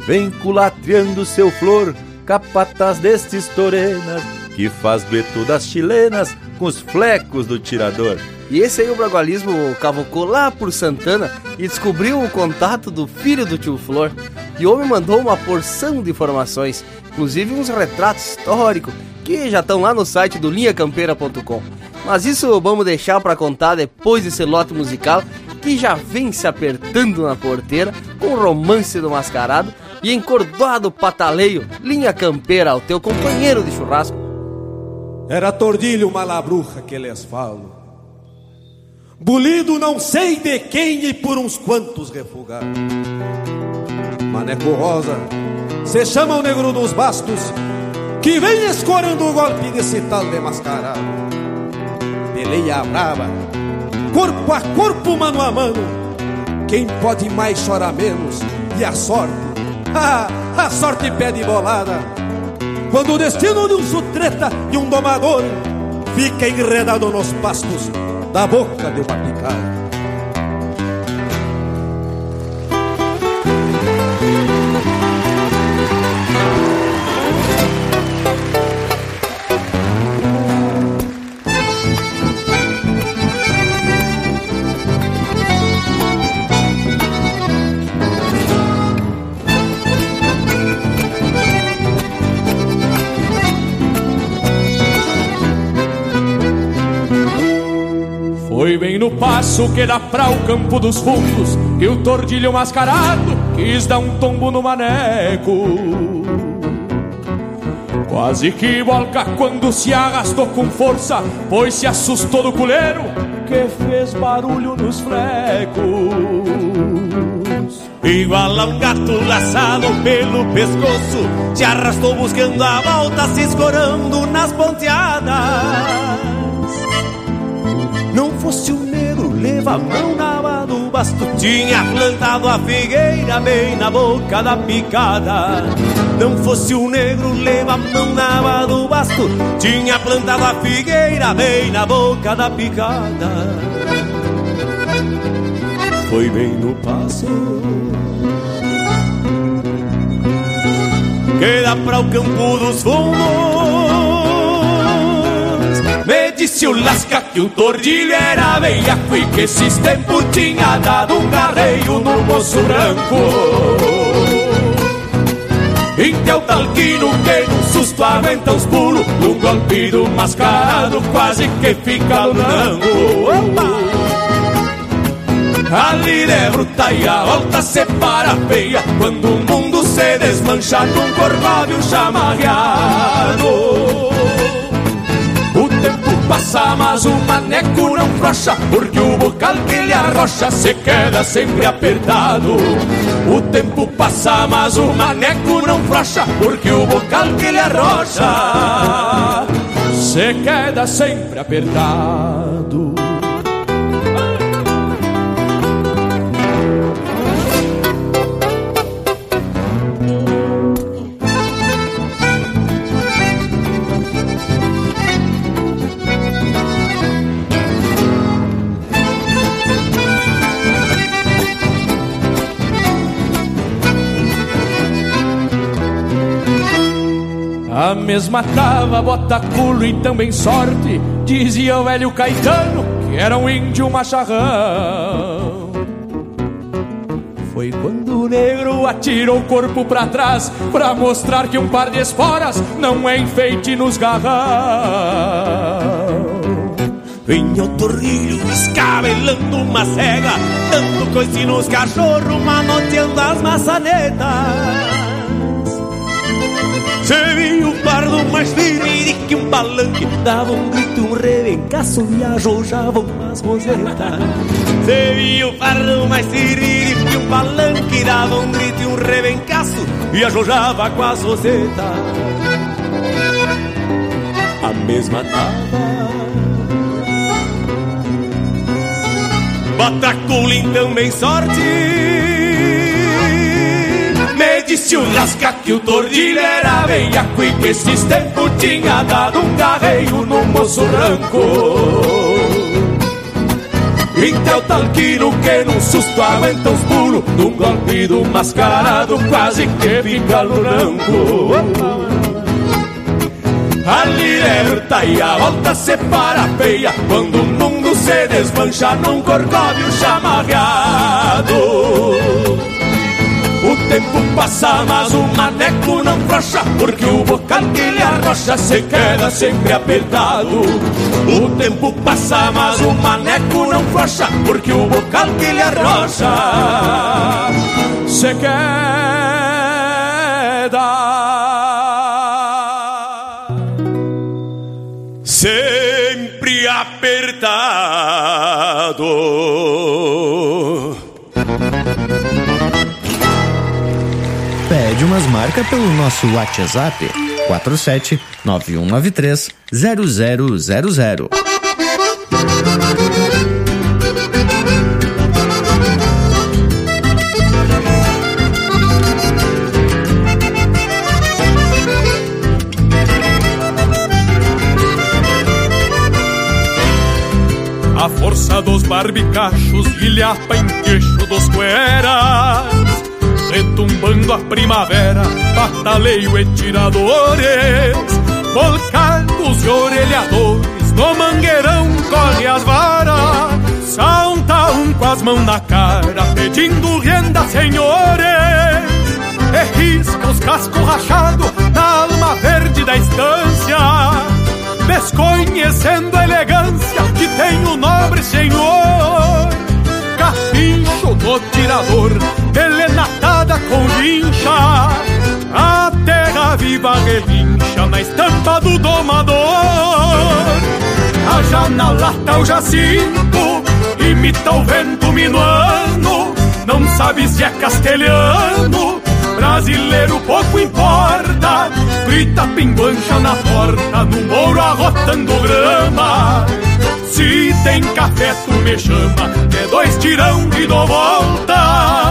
Speaker 1: Vem culatriando seu flor, capataz destes torenas, que faz dueto das chilenas com os flecos do tirador.
Speaker 5: E esse aí o Bragualismo cavocou lá por Santana e descobriu o contato do filho do tio Flor. E o homem mandou uma porção de informações, inclusive uns retratos históricos que já estão lá no site do linhacampeira.com. Mas isso vamos deixar para contar depois desse lote musical que já vem se apertando na porteira com o romance do mascarado e encordoado pataleio, linha campeira ao teu companheiro de churrasco.
Speaker 16: Era tordilho malabruja que lhes falo. Bulido não sei de quem e por uns quantos refugados. Maneco Rosa, se chama o negro dos bastos, que vem escorando o golpe desse tal mascarado. Peleia brava, corpo a corpo, mano a mano. Quem pode mais chora menos, e a sorte, ah, a sorte pede bolada. Quando o destino de um sutreta e um domador fica enredado nos pastos da boca de uma picada.
Speaker 11: Passo que dá pra o campo dos fundos Que o tordilho mascarado quis dar um tombo no maneco. Quase que volca quando se arrastou com força Pois se assustou do culeiro que fez barulho nos flecos.
Speaker 17: Igual a um gato laçado pelo pescoço Se arrastou buscando a volta Se escorando nas ponteadas fosse o negro, leva a mão na aba do basto. Tinha plantado a figueira bem na boca da picada. Não fosse o negro, leva a mão na aba do basto. Tinha plantado a figueira bem na boca da picada. Foi bem no passo. Que dá para o campo dos fundos. Disse o Lasca que o tordilho era veiaco E que esses tempos tinha dado um garreio no moço branco Inte o talquino que num susto aguenta os pulos Num golpe do mascarado quase que fica lunango de bruta e a volta separa feia Quando o mundo se desmancha num corcóvio chamarreado passa, mas o maneco não frouxa, porque o bocal que ele arrocha se queda sempre apertado. O tempo passa, mas o maneco não frouxa, porque o bocal que ele arrocha se queda sempre apertado. A mesma tava, bota culo e também sorte Dizia o velho Caetano que era um índio macharrão. Foi quando o negro atirou o corpo pra trás Pra mostrar que um par de esporas não é enfeite nos garrão. O torrilho escabelando uma cega Dando coice nos cachorros, manoteando as maçanetas se viu um pardo mais firme que um palanque Dava um grito, um rebencaço e arrojavam umas rosetas Se viu um pardo mais firme que um palanque Dava um grito, um rebencaço e arrojava com as rosetas A mesma tava Bota culim também sorte me disse o Lasca que o tordilho era veiaco que esses tempos tinha dado um carreio no moço branco. Então talquino que num susto aguenta os pulos Num golpe do mascarado quase que fica no branco A liberta e a volta separa feia Quando o mundo se desmancha num corcóvio chamarreado tempo passa, mas o maneco não frouxa Porque o ele arrocha se queda sempre apertado O tempo passa, mas o maneco não frouxa Porque o ele arrocha se queda.
Speaker 18: Sempre apertado.
Speaker 2: Pede umas marcas pelo nosso WhatsApp 47 9193 0000.
Speaker 9: A força dos barbicachos ilhapa em queixo dos cueras Retumbando a primavera, bataleio e tiradores Volcados e orelhadores, no mangueirão corre as varas Salta um com as mãos na cara, pedindo renda, senhores E risca os cascos rachados na alma verde da estância desconhecendo a elegância que tem o nobre senhor. Capincho no tirador, lincha, a terra viva relincha na estampa do domador. A na lata o jacinto, imita o vento minuano, não sabe se é castelhano brasileiro pouco importa. Grita pinguancha na porta, no mouro arrotando grama. Se tem café, tu me chama, é dois tirão e dou volta.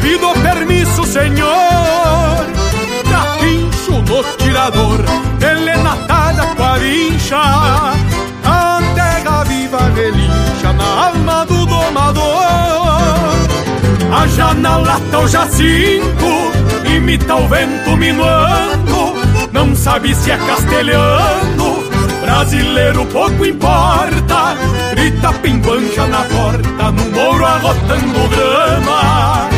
Speaker 9: pido permisso, senhor. Capincho no tirador, elenatada com a vincha. A terra viva relincha na alma do domador. A na lata o jacinto, imita o vento minuano. Não sabe se é castelhano brasileiro pouco importa. Grita pinguancha na porta, no mouro arrotando grama.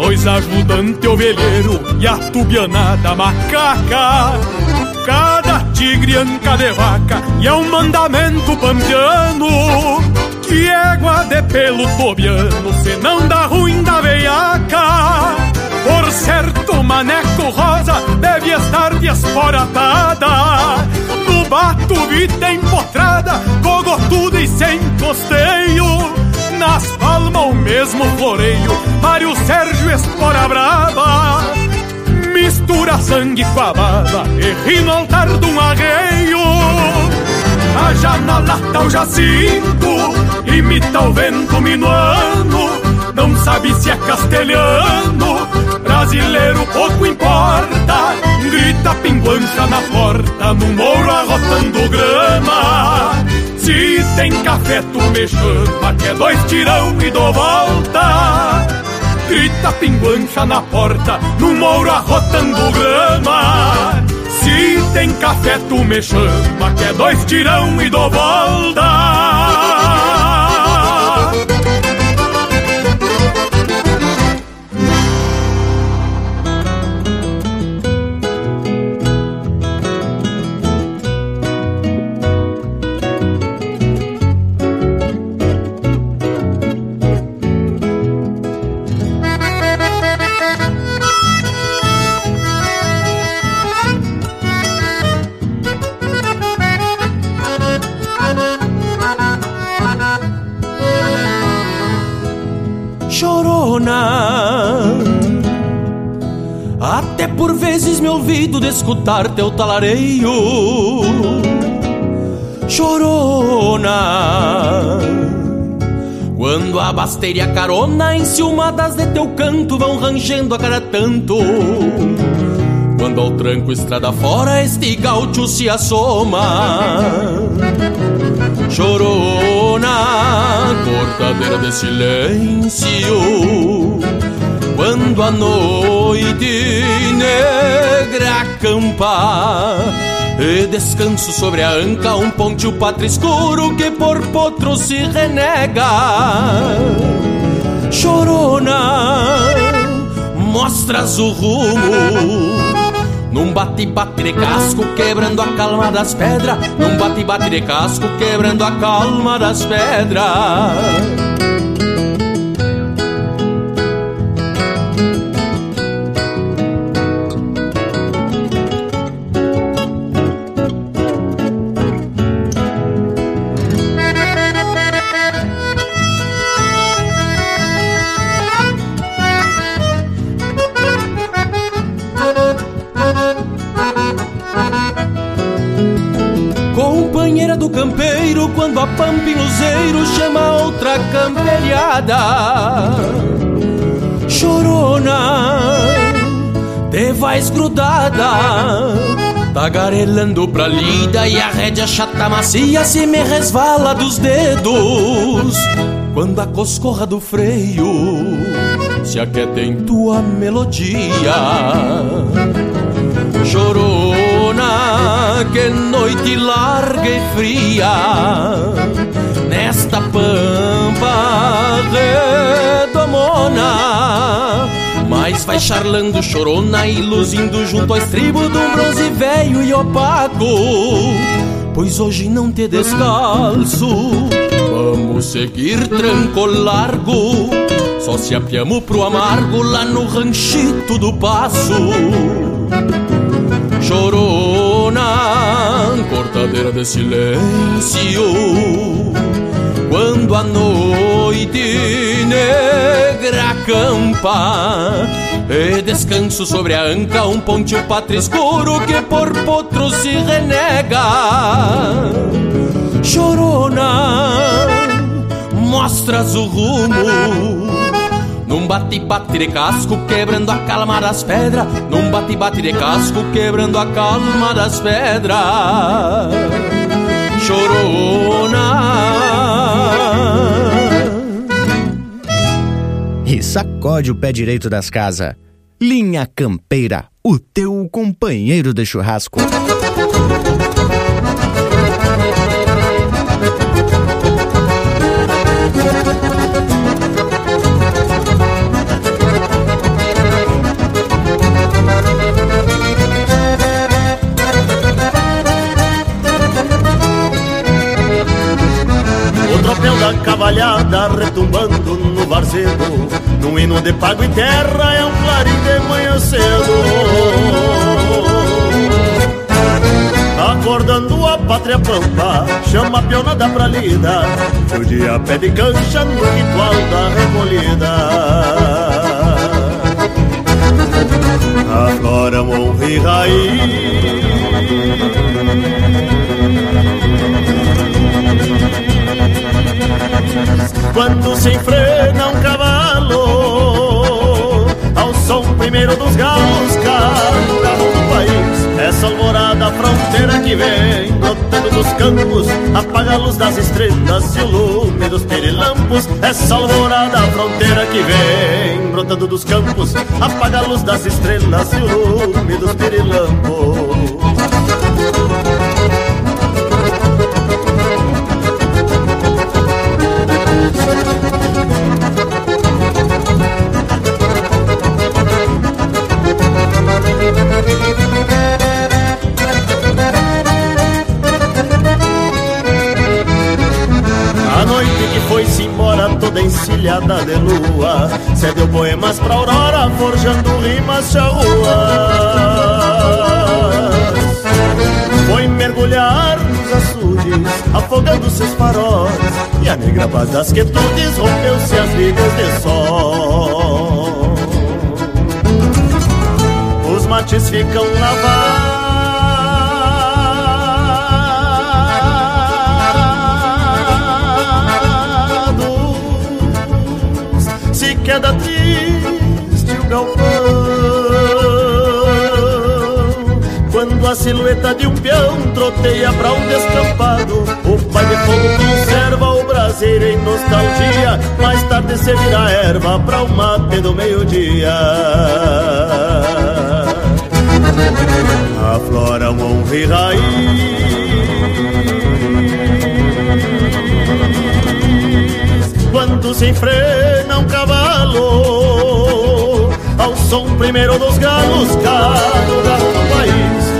Speaker 9: Dois ajudantes ovelheiro e a tubianada macaca. Cada tigre anca de vaca e é um mandamento pampiano Que égua de pelo tobiano se não dá ruim da veiaca. Por certo, maneco rosa deve estar desporatada No bato vita empotrada, cogotuda e sem costeio Nas palmas o mesmo floreio, Mário Sérgio Espora Brava Mistura sangue com a baba e ri no altar de um arreio. A na lata o jacinto, imita o vento minuano Não sabe se é castelhano, brasileiro pouco importa Grita pinguancha na porta, no mouro arrotando grama Se tem café tu me chama, que é dois tirão e dou volta. Grita pinguancha na porta, no mouro arrotando grama. Se tem café tu me chama, que é dois tirão e dou volta
Speaker 5: me ouvido de escutar teu talareio. Chorona Quando a basteira carona Enciumadas de teu canto Vão rangendo a cada tanto. Quando ao tranco estrada fora Este gaúcho se assoma. Chorona Cortadeira de silêncio quando a noite negra acampa e descanso sobre a anca um ponte pátrio escuro que por potro se renega Chorona, mostras o rumo num bate-bate de casco, quebrando a calma das pedras. Num bate-bate de casco, quebrando a calma das pedras. A pampa luzeiro chama outra camperiada Chorona, te vais grudada Tagarelando pra lida e a rédea chata macia se me resvala dos dedos. Quando a coscorra do freio se aquieta em tua melodia. Chorona, que noite larga e fria Nesta pampa redomona. Mas vai charlando chorona e luzindo junto ao estribo De um bronze velho e opaco. Pois hoje não te descalço Vamos seguir tranco largo. Só se apiamos pro amargo lá no ranchito do passo. Chorona, cortadeira de silêncio. Quando a noite negra campa e descanso sobre a anca um ponte pátrio escuro que por potro se renega. Chorona, mostras o rumo num bate-bate de casco, quebrando a calma das pedras. Num bate-bate de casco, quebrando a calma das pedras. Chorona.
Speaker 2: E sacode o pé direito das casas. Linha Campeira, o teu companheiro de churrasco.
Speaker 19: Cavalhada retumbando no varzedo Num hino de pago e terra é um clarim de manhã cedo. Acordando a pátria pampa, chama a pionada pra lida. O dia pede cancha no ritual da recolhida. Agora morri raiz quando se enfrena um cavalo Ao som primeiro dos galos canta do país. Essa alvorada fronteira que vem brotando dos campos Apaga a luz das estrelas e o lume dos pirilampos Essa alvorada fronteira que vem brotando dos campos Apaga a luz das estrelas e o lume dos pirilampos toda encilhada de lua Cedeu poemas pra aurora, forjando rimas charruas Foi mergulhar nos açudes, afogando seus faróis E a negra paz das quietudes rompeu-se as vigas de sol mates ficam lavados. Se queda triste o galpão a silhueta de um peão troteia pra um descampado. O pai de fogo conserva o braseiro em nostalgia Mais tarde se vira erva pra o mate do meio-dia. Aflora um honra e raiz. Quando se enfrena um cavalo Ao som primeiro dos galos Cado do país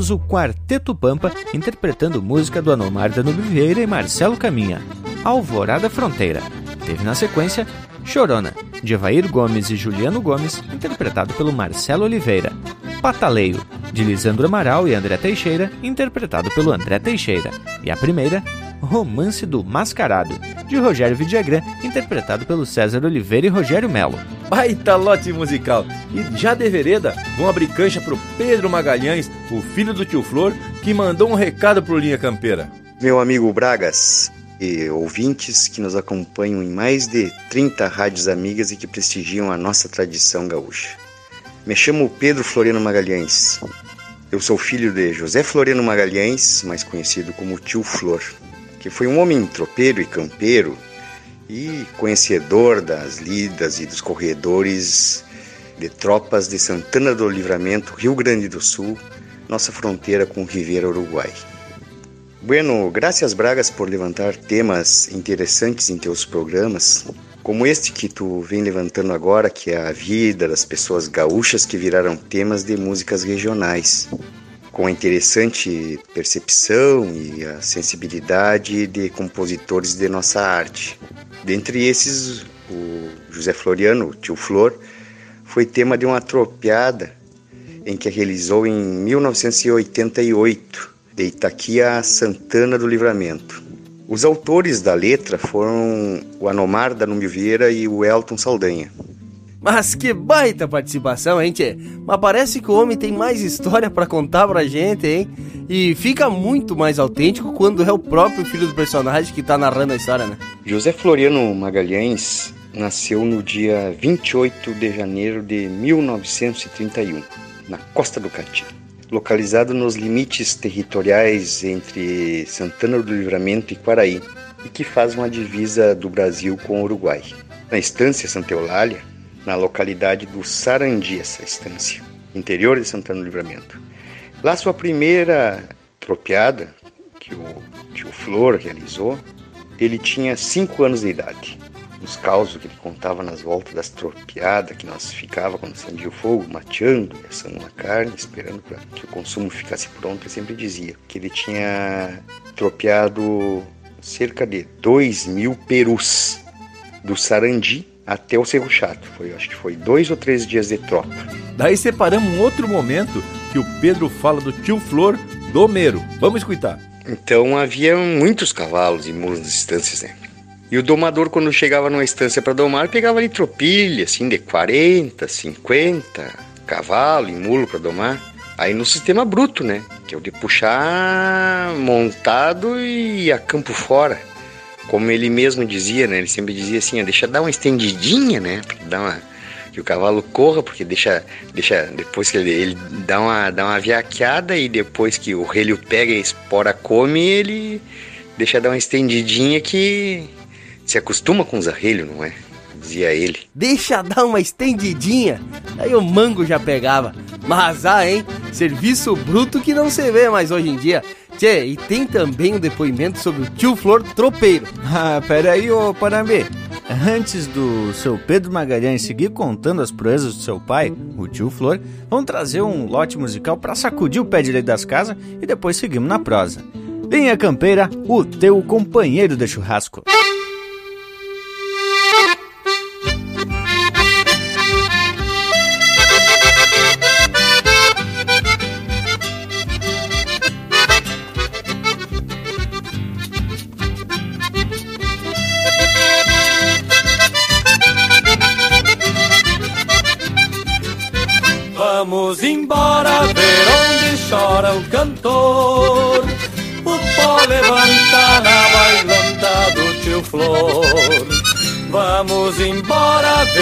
Speaker 2: ouvimos o Quarteto Pampa interpretando música do Anomar Danube Vieira e Marcelo Caminha, Alvorada Fronteira. Teve na sequência Chorona, de Evair Gomes e Juliano Gomes, interpretado pelo Marcelo Oliveira. Pataleio, de Lisandro Amaral e André Teixeira, interpretado pelo André Teixeira. E a primeira, Romance do Mascarado, de Rogério Vidagrã, interpretado pelo César Oliveira e Rogério Melo.
Speaker 1: Baita lote musical! E já de vereda, vão abrir cancha pro Pedro Magalhães, o filho do tio Flor, que mandou um recado pro Linha Campeira.
Speaker 20: Meu amigo Bragas e ouvintes que nos acompanham em mais de 30 rádios amigas e que prestigiam a nossa tradição gaúcha. Me chamo Pedro Floriano Magalhães. Eu sou filho de José Floriano Magalhães, mais conhecido como Tio Flor, que foi um homem tropeiro e campeiro e conhecedor das lidas e dos corredores de tropas de Santana do Livramento, Rio Grande do Sul, nossa fronteira com Ribeira Uruguai. Bueno, graças Bragas por levantar temas interessantes em teus programas, como este que tu vem levantando agora, que é a vida das pessoas gaúchas que viraram temas de músicas regionais, com a interessante percepção e a sensibilidade de compositores de nossa arte. Dentre esses, o José Floriano, o tio Flor, foi tema de uma tropeada em que realizou em 1988, de Itaqui a Santana do Livramento. Os autores da letra foram o Anomar da Vieira e o Elton Saldanha.
Speaker 13: Mas que baita participação, hein, tchê? Mas parece que o homem tem mais história para contar pra gente, hein? E fica muito mais autêntico quando é o próprio filho do personagem que tá narrando a história, né?
Speaker 20: José Floriano Magalhães nasceu no dia 28 de janeiro de 1931, na Costa do Cati, localizado nos limites territoriais entre Santana do Livramento e Quaraí, e que faz uma divisa do Brasil com o Uruguai. Na estância Santa Eulália, na localidade do Sarandi, essa estância, interior de Santana do Livramento. Lá sua primeira tropeada, que o tio Flor realizou, ele tinha cinco anos de idade. Os causos que ele contava nas voltas das tropeadas que nós ficava quando acendia o fogo, mateando, assando uma carne, esperando para que o consumo ficasse pronto, ele sempre dizia que ele tinha tropeado cerca de dois mil perus do Sarandi até o Cerro Chato. Foi, acho que foi dois ou três dias de tropa.
Speaker 1: Daí separamos um outro momento que o Pedro fala do tio Flor do Meiro. Vamos escutar.
Speaker 20: Então havia muitos cavalos e mulas nas estâncias, né? E o domador, quando chegava numa estância para domar, pegava ali tropilha, assim, de 40, 50 cavalo e mulo para domar. Aí no sistema bruto, né? Que é o de puxar montado e a campo fora como ele mesmo dizia, né? Ele sempre dizia assim, ó, deixa dar uma estendidinha, né? Dar uma que o cavalo corra, porque deixa, deixa depois que ele, ele dá uma dá uma viaqueada e depois que o relho pega e a espora come, ele deixa dar uma estendidinha que se acostuma com os arrelhos, não é? Dizia ele.
Speaker 13: Deixa dar uma estendidinha. Aí o mango já pegava. Mas ah, hein? Serviço bruto que não se vê mais hoje em dia. Tchê, e tem também um depoimento sobre o tio Flor tropeiro.
Speaker 2: Ah, peraí, ô Panambi. Antes do seu Pedro Magalhães seguir contando as proezas do seu pai, o tio Flor, vamos trazer um lote musical para sacudir o pé direito das casas e depois seguimos na prosa. Linha Campeira, o teu companheiro de churrasco.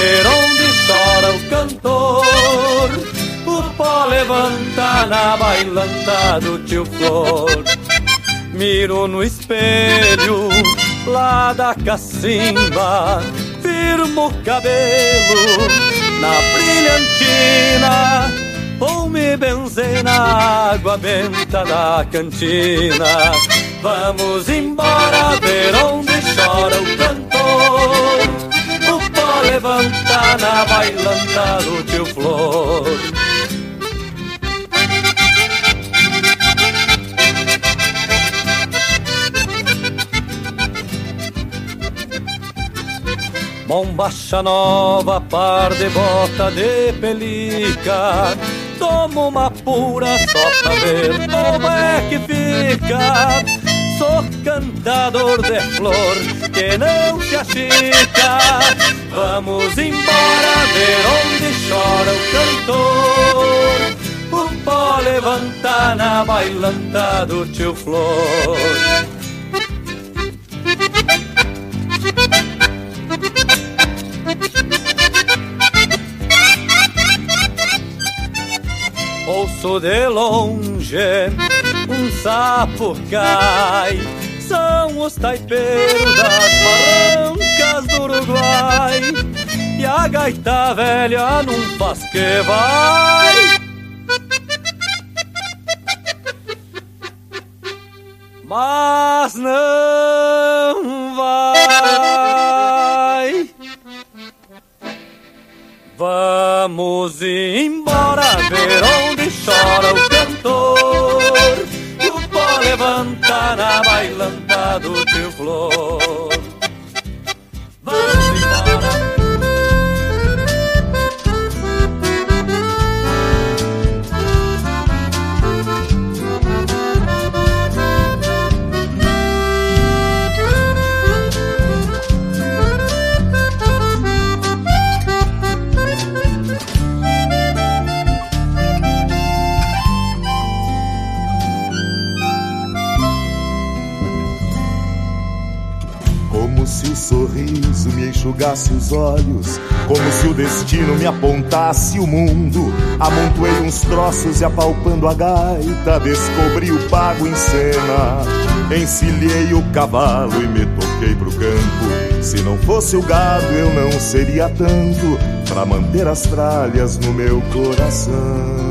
Speaker 3: Ver onde chora o cantor. O pó levanta na bailanta do tio Flor. Miro no espelho lá da cacimba, firmo o cabelo na brilhantina Vou me benzer na água benta da cantina Vamos embora ver onde chora o cantor levanta na bailanta do tio Flor. Bombacha nova, par de bota de pelica. Tomo uma pura só pra ver como é que fica? Sou cantador de flor que não se achica Vamos embora ver onde chora o cantor O pó levanta na bailanta do tio Flor ouço de longe um sapo cai. São os taipeiros das barrancas Uruguai. E a gaita velha não faz que vai. Mas não
Speaker 21: os olhos, como se o destino me apontasse o mundo. Amontoei uns troços e apalpando a gaita, descobri o pago em cena. Encilhei o cavalo e me toquei pro campo. Se não fosse o gado, eu não seria tanto para manter as tralhas no meu coração.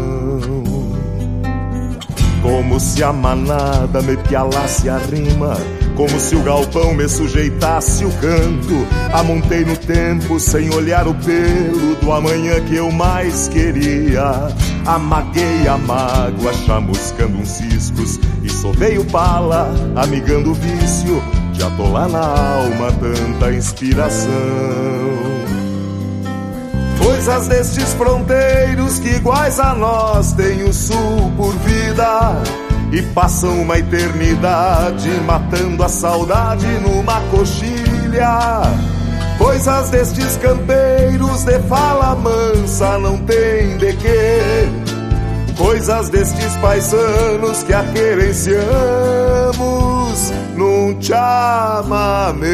Speaker 21: Como se a manada me pialasse a rima como se o galpão me sujeitasse o canto. Amontei no tempo sem olhar o pelo do amanhã que eu mais queria. Amaguei a mágoa, chamuscando uns ciscos e sovei o pala, amigando o vício de atolar na alma tanta inspiração. Coisas destes fronteiros que iguais a nós têm o sul por vida e passam uma eternidade matando a saudade numa coxilha. Coisas destes campeiros de fala mansa não tem de quê. Coisas destes paisanos que aquerenciamos num chamamé.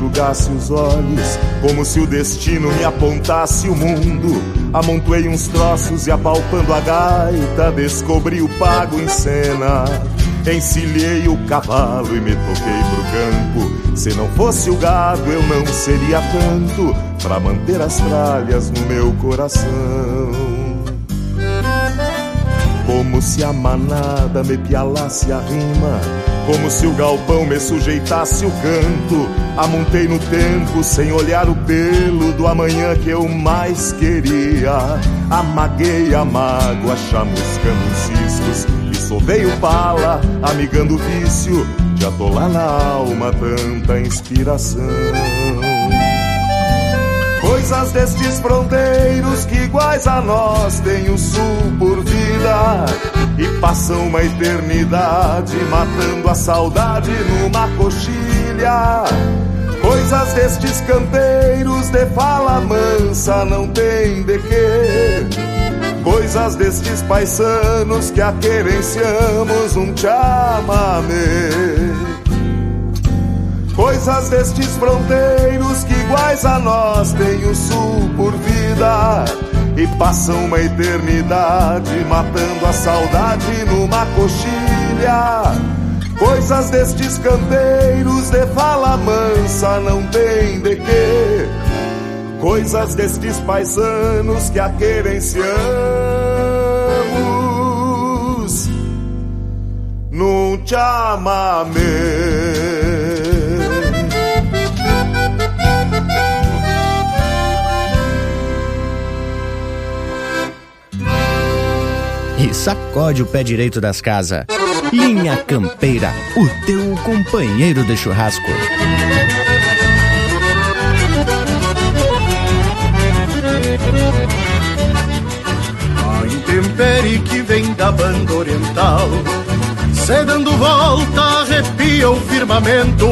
Speaker 21: Enxugasse os olhos, como se o destino me apontasse o mundo. Amontoei uns troços e apalpando a gaita, descobri o pago em cena. Encilhei o cavalo e me toquei pro campo. Se não fosse o gado, eu não seria tanto pra manter as tralhas no meu coração. Como se a manada me pialasse a rima, como se o galpão me sujeitasse o canto. Amontei no tempo sem olhar o pelo do amanhã que eu mais queria. Amaguei a mágoa, chamuscando os ciscos e sovei o bala, amigando o vício de atolar na alma tanta inspiração. Coisas destes fronteiros que iguais a nós têm o sul por vida e passam uma eternidade matando a saudade numa coxilha. Coisas destes campeiros de fala mansa não tem de quê. Coisas destes paisanos que a querenciamos um chamamé. Coisas destes fronteiros que iguais a nós têm o sul por vida e passam uma eternidade matando a saudade numa coxilha. Coisas destes canteiros de fala mansa não tem de quê. Coisas destes paisanos que a querenciamos num chamamé.
Speaker 2: Sacode o pé direito das casas. Linha Campeira, o teu companheiro de churrasco.
Speaker 9: A intempérie que vem da banda oriental, cê dando volta arrepia o firmamento,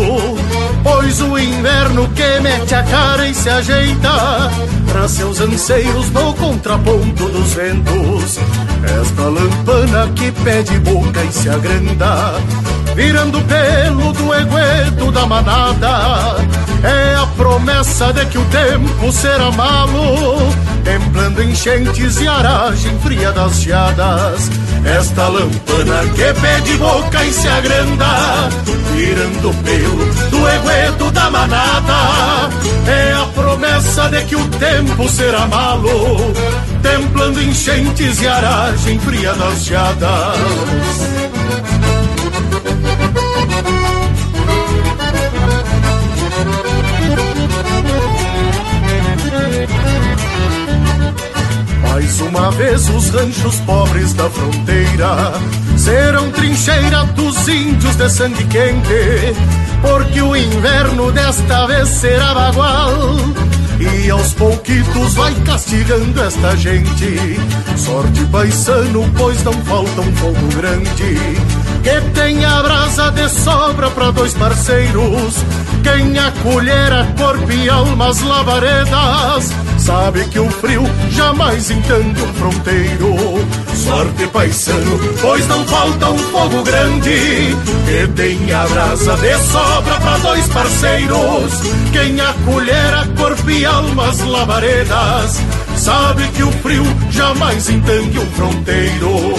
Speaker 9: pois o inverno que mete a cara e se ajeita para seus anseios no contraponto dos ventos. Esta lampana que pede boca e se agranda, virando pelo do egueto da manada. É a promessa de que o tempo será malo, templando enchentes e aragem fria das geadas. Esta lampana que pede boca e se agranda, virando pelo do egueto da manada. É a promessa de que o tempo será malo, templando enchentes e aragem fria das geadas. Mais uma vez os ranchos pobres da fronteira serão trincheira dos índios de sangue quente, porque o inverno desta vez será bagual. E aos pouquitos vai castigando esta gente. Sorte paisano, pois não falta um fogo grande. Que tenha brasa de sobra para dois parceiros. Quem acolher a corpo e alma as lavaredas sabe que o frio jamais entende um fronteiro. Sorte paisano, pois não falta um fogo grande. Que tenha brasa de sobra para dois parceiros. Quem acolher a corpo e alma as lavaredas sabe que o frio jamais entende um fronteiro.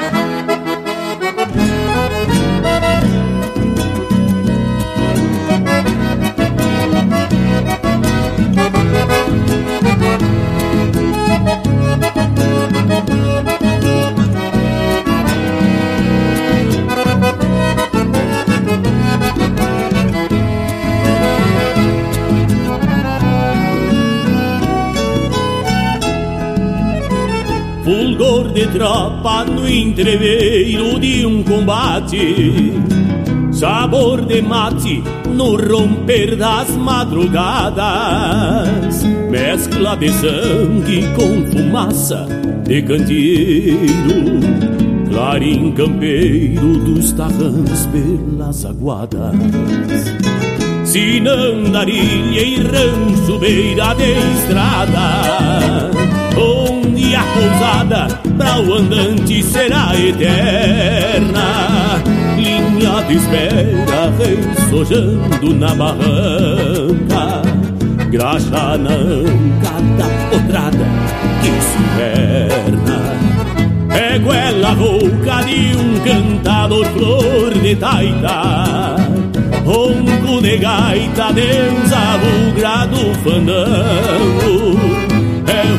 Speaker 18: Tropa no entreveiro de um combate. Sabor de mate no romper das madrugadas. Mescla de sangue com fumaça de candeeiro. Clarim campeiro dos tarrãs pelas aguadas. Sinandarilha e rancho beira de estrada pousada pra o andante será eterna. Linha de espera ressojando na barranca. Graxa na anca da potrada que se inverna. É goela rouca de um cantador flor de taita. Ronco de gaita, Deus abugrado fandango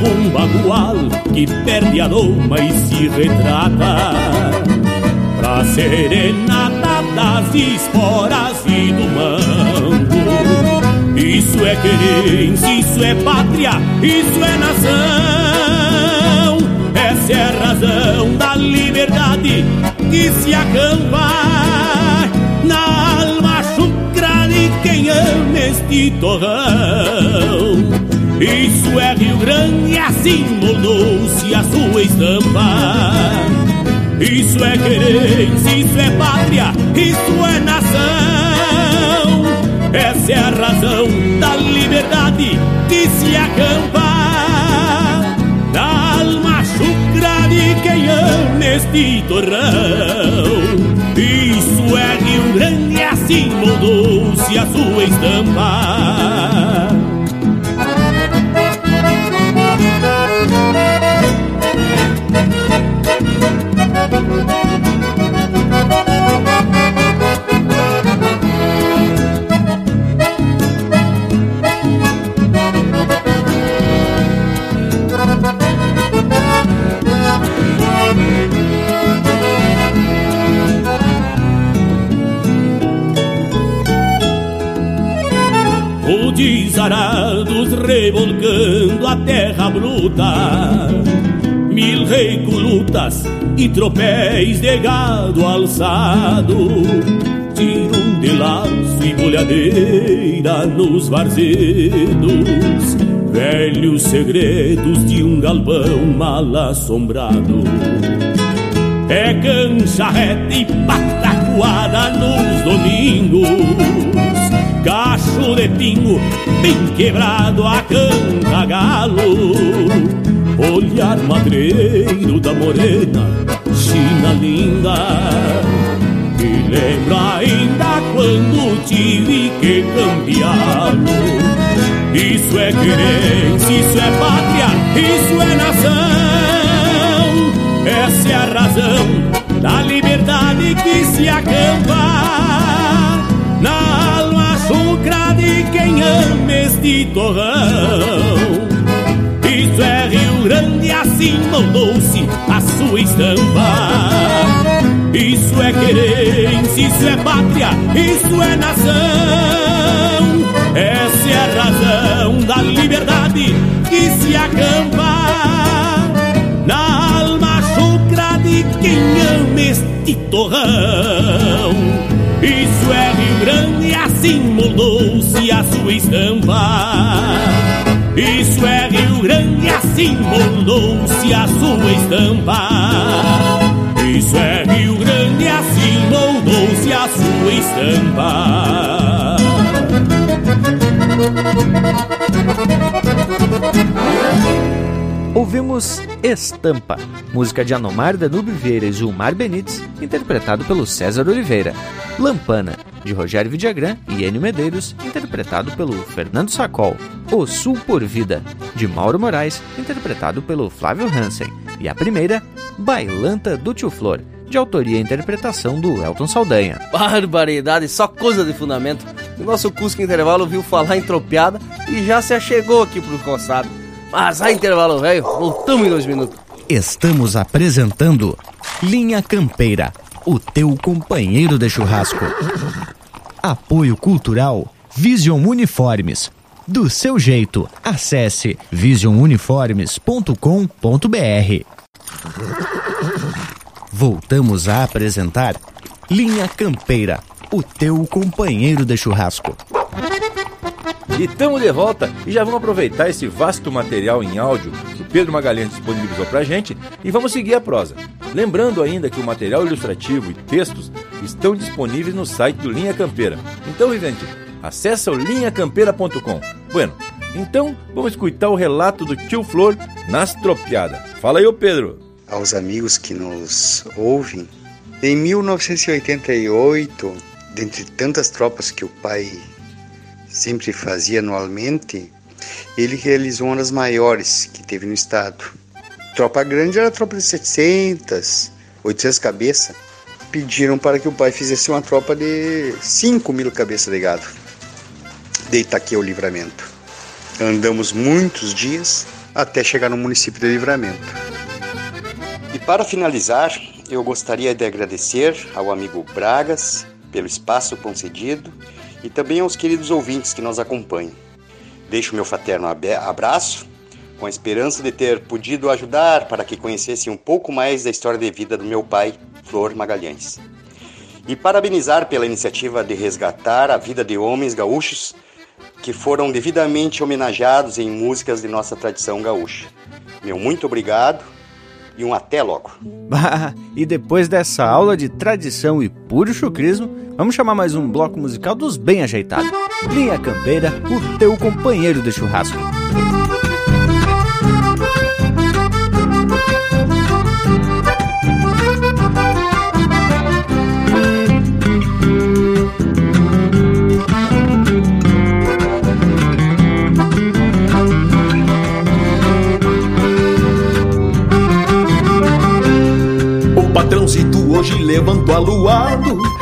Speaker 18: um bagual que perde a doma e se retrata. Pra serenata das esporas e do mango. Isso é querência, isso é pátria, isso é nação. Essa é a razão da liberdade que se acampa na alma chucra de quem ama este torrão. Isso é Rio Grande, assim moldou-se a sua estampa. Isso é querência, isso é pátria, isso é nação. Essa é a razão da liberdade que se acampa na alma chucra de quem ama este torrão. Isso é Rio Grande, assim moldou-se a sua estampa. O desarados revolcando a terra bruta. Mil recolutas e tropéis de gado alçado. Tiro de laço e bolhadeira nos varzedos. Velhos segredos de um galpão mal assombrado. É cancha reta e patacoada nos domingos Cacho de pingo bem quebrado a canta galo Olhar madreiro da morena, China linda. Me lembra ainda quando tive que cambiá-lo. Isso é querência, isso é pátria, isso é nação. Essa é a razão da liberdade que se acampa de ama este torrão Isso é Rio Grande, assim moldou-se a sua estampa. Isso é querência, isso é pátria, isso é nação. Essa é a razão da liberdade que se acampa. Na alma chucra de quem ama este torrão Isso é Rio Grande, assim moldou-se a sua estampa isso é Rio Grande, assim moldou-se a sua estampa. Isso é Rio Grande, assim moldou-se a sua estampa.
Speaker 2: Ouvimos Estampa, música de Anomar Danube Vieira e Gilmar Benites, interpretado pelo César Oliveira. Lampana, de Rogério Vidagrã e Enio Medeiros, interpretado pelo Fernando Sacol. O Sul por Vida, de Mauro Moraes, interpretado pelo Flávio Hansen. E a primeira, Bailanta do Tio Flor, de autoria e interpretação do Elton Saldanha.
Speaker 13: Barbaridade, só coisa de fundamento. O nosso Cusco Intervalo viu falar em tropiada e já se achegou aqui pro coçado. Mas a intervalo, velho, voltamos em dois minutos.
Speaker 2: Estamos apresentando Linha Campeira, o teu companheiro de churrasco. Apoio Cultural Vision Uniformes. Do seu jeito, acesse visionuniformes.com.br. Voltamos a apresentar Linha Campeira, o teu companheiro de churrasco.
Speaker 1: E estamos de volta e já vamos aproveitar esse vasto material em áudio que o Pedro Magalhães disponibilizou pra gente e vamos seguir a prosa. Lembrando ainda que o material ilustrativo e textos estão disponíveis no site do Linha Campeira. Então, Vivente, acessa o linhacampeira.com. Bueno, então vamos escutar o relato do tio Flor nas tropiadas. Fala aí, ô Pedro.
Speaker 20: Aos amigos que nos ouvem, em 1988, dentre tantas tropas que o pai sempre fazia anualmente, ele realizou uma das maiores que teve no estado. Tropa grande era tropa de 700, 800 cabeças. Pediram para que o pai fizesse uma tropa de 5 mil cabeças de gado. De Itaquia ao Livramento. Andamos muitos dias até chegar no município de Livramento. E para finalizar, eu gostaria de agradecer ao amigo Bragas pelo espaço concedido e também aos queridos ouvintes que nos acompanham. Deixo meu fraterno abraço, com a esperança de ter podido ajudar para que conhecessem um pouco mais da história de vida do meu pai, Flor Magalhães. E parabenizar pela iniciativa de resgatar a vida de homens gaúchos que foram devidamente homenageados em músicas de nossa tradição gaúcha. Meu muito obrigado e um até logo.
Speaker 2: Bah, e depois dessa aula de tradição e puro chucrismo, vamos chamar mais um bloco musical dos bem ajeitados. Linha Campeira, o teu companheiro de churrasco.
Speaker 22: patrãozito hoje levantou aluado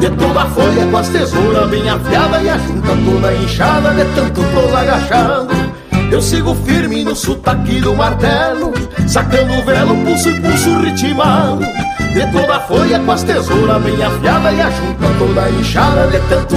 Speaker 22: de toda a folha com as tesouras bem afiada E a junta toda inchada de tanto tô agachando Eu sigo firme no sotaque do martelo Sacando o velo, pulso e pulso ritmado. De toda a folha com as tesouras bem afiada E a junta toda inchada de tanto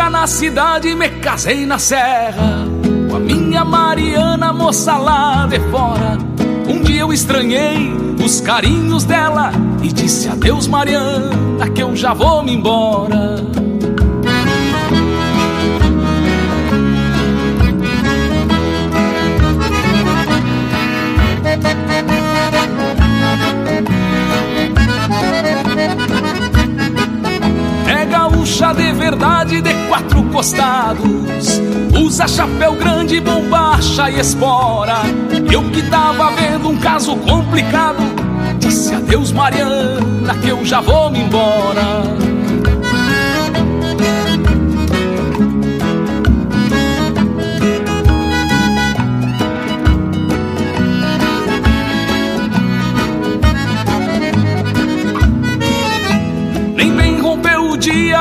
Speaker 23: Cá na cidade, me casei na serra. Com a minha Mariana, moça lá de fora. Um dia eu estranhei os carinhos dela E disse adeus Mariana, que eu já vou me embora quatro costados Usa chapéu grande, bombacha e espora. Eu que tava vendo um caso complicado Disse adeus Mariana que eu já vou me embora.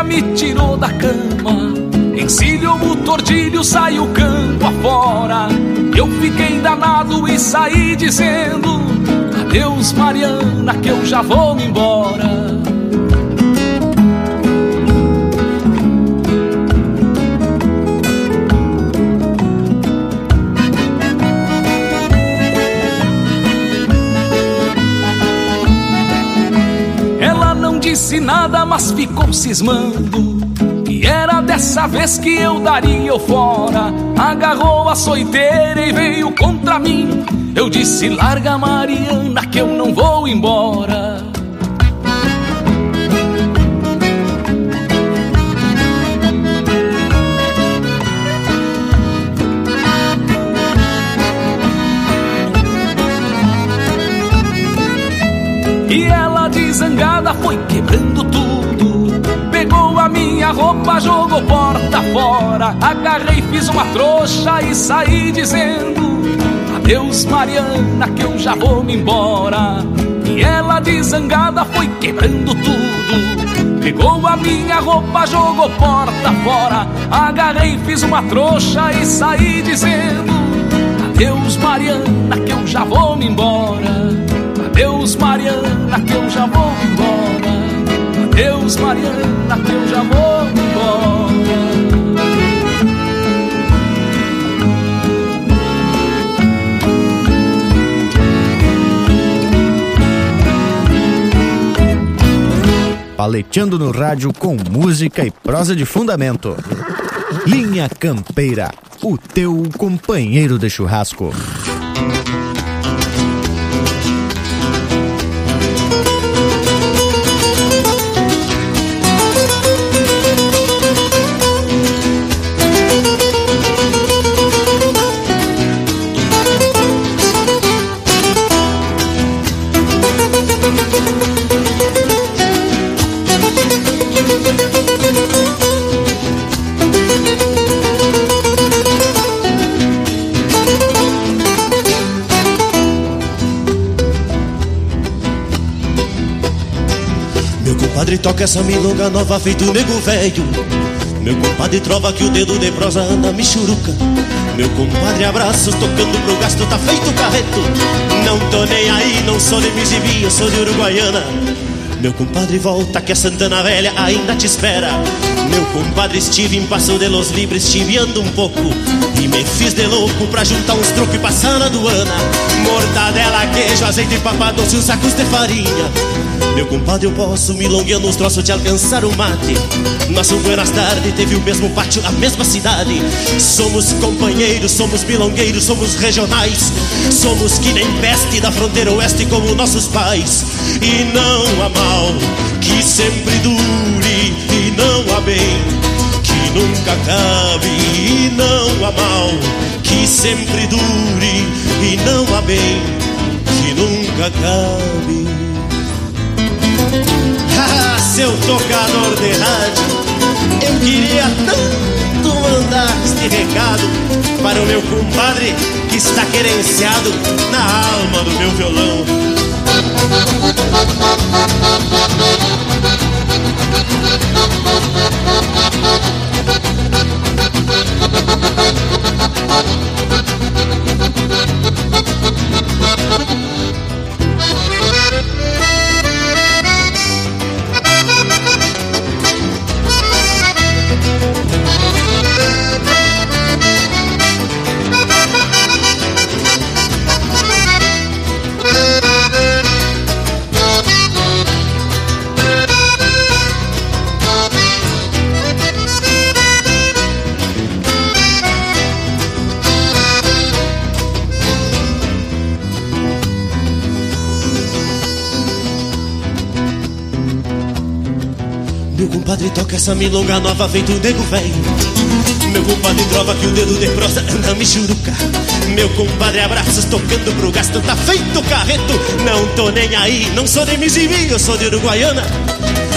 Speaker 23: Me tirou da cama Encilhou o tordilho, saiu campo afora Eu fiquei danado e saí dizendo Adeus Mariana, que eu já vou me embora disse nada, mas ficou cismando. Dessa vez que eu daria o fora. Agarrou a soiteira e veio contra mim. Eu disse: larga Mariana, que eu não vou embora. E ela zangada foi quebrando jogou porta fora. Agarrei, fiz uma trouxa e saí dizendo: Adeus, Mariana, que eu já vou me embora. E ela zangada foi quebrando tudo. Pegou a minha roupa, jogou porta fora. Agarrei, fiz uma trouxa e saí dizendo: Adeus, Mariana, que eu já vou me embora. Adeus, Mariana, que eu já vou embora. Adeus, Mariana, que eu já vou embora.
Speaker 2: Paleteando no rádio com música e prosa de fundamento. Linha Campeira, o teu companheiro de churrasco.
Speaker 24: Toca essa milonga nova feito nego velho. Meu compadre trova que o dedo de prosa anda michuruca. Meu compadre abraços tocando pro gasto tá feito carreto. Não tô nem aí, não sou de Mijibi, eu sou de Uruguaiana. Meu compadre volta que a Santana Velha ainda te espera Meu compadre estive em Passo de los Libres chiviando um pouco E me fiz de louco pra juntar uns truques e passar na aduana Mortadela, queijo, azeite e papadoce, uns sacos de farinha meu compadre, eu posso milongueando uns troços de alcançar o mate. Nosso Buenas Tarde teve o mesmo pátio, a mesma cidade. Somos companheiros, somos milongueiros, somos regionais. Somos que nem peste da fronteira oeste como nossos pais. E não há mal que sempre não bem que nunca acabe. E não há mal que sempre dure, e não há bem
Speaker 17: nunca acabe. Ah, seu tocador de rádio, eu queria tanto mandar este recado para o meu compadre que está querenciado na alma do meu violão. Meu compadre toca essa milonga nova feito nego velho Meu compadre trova que o dedo de prosa anda me churuca. Meu compadre abraços tocando pro gasto tá feito carreto. Não tô nem aí, não sou de Mizimi, eu sou de Uruguaiana.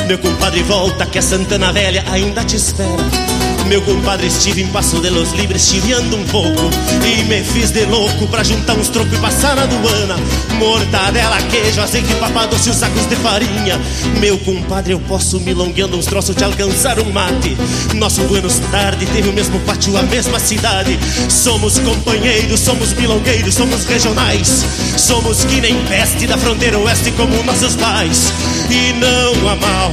Speaker 17: Meu compadre volta que a Santana Velha ainda te espera meu compadre estive em Passo de los Libres chiviando um pouco E me fiz de louco pra juntar uns trocos e passar na aduana. Mortadela, queijo, azeite, papadoce e os sacos de farinha. Meu compadre, eu posso milongueando uns troços te alcançar um mate. Nosso Buenos Tarde teve o mesmo pátio, a mesma cidade. Somos companheiros, somos milongueiros, somos regionais. Somos que nem peste da fronteira oeste como nossos pais. E não há mal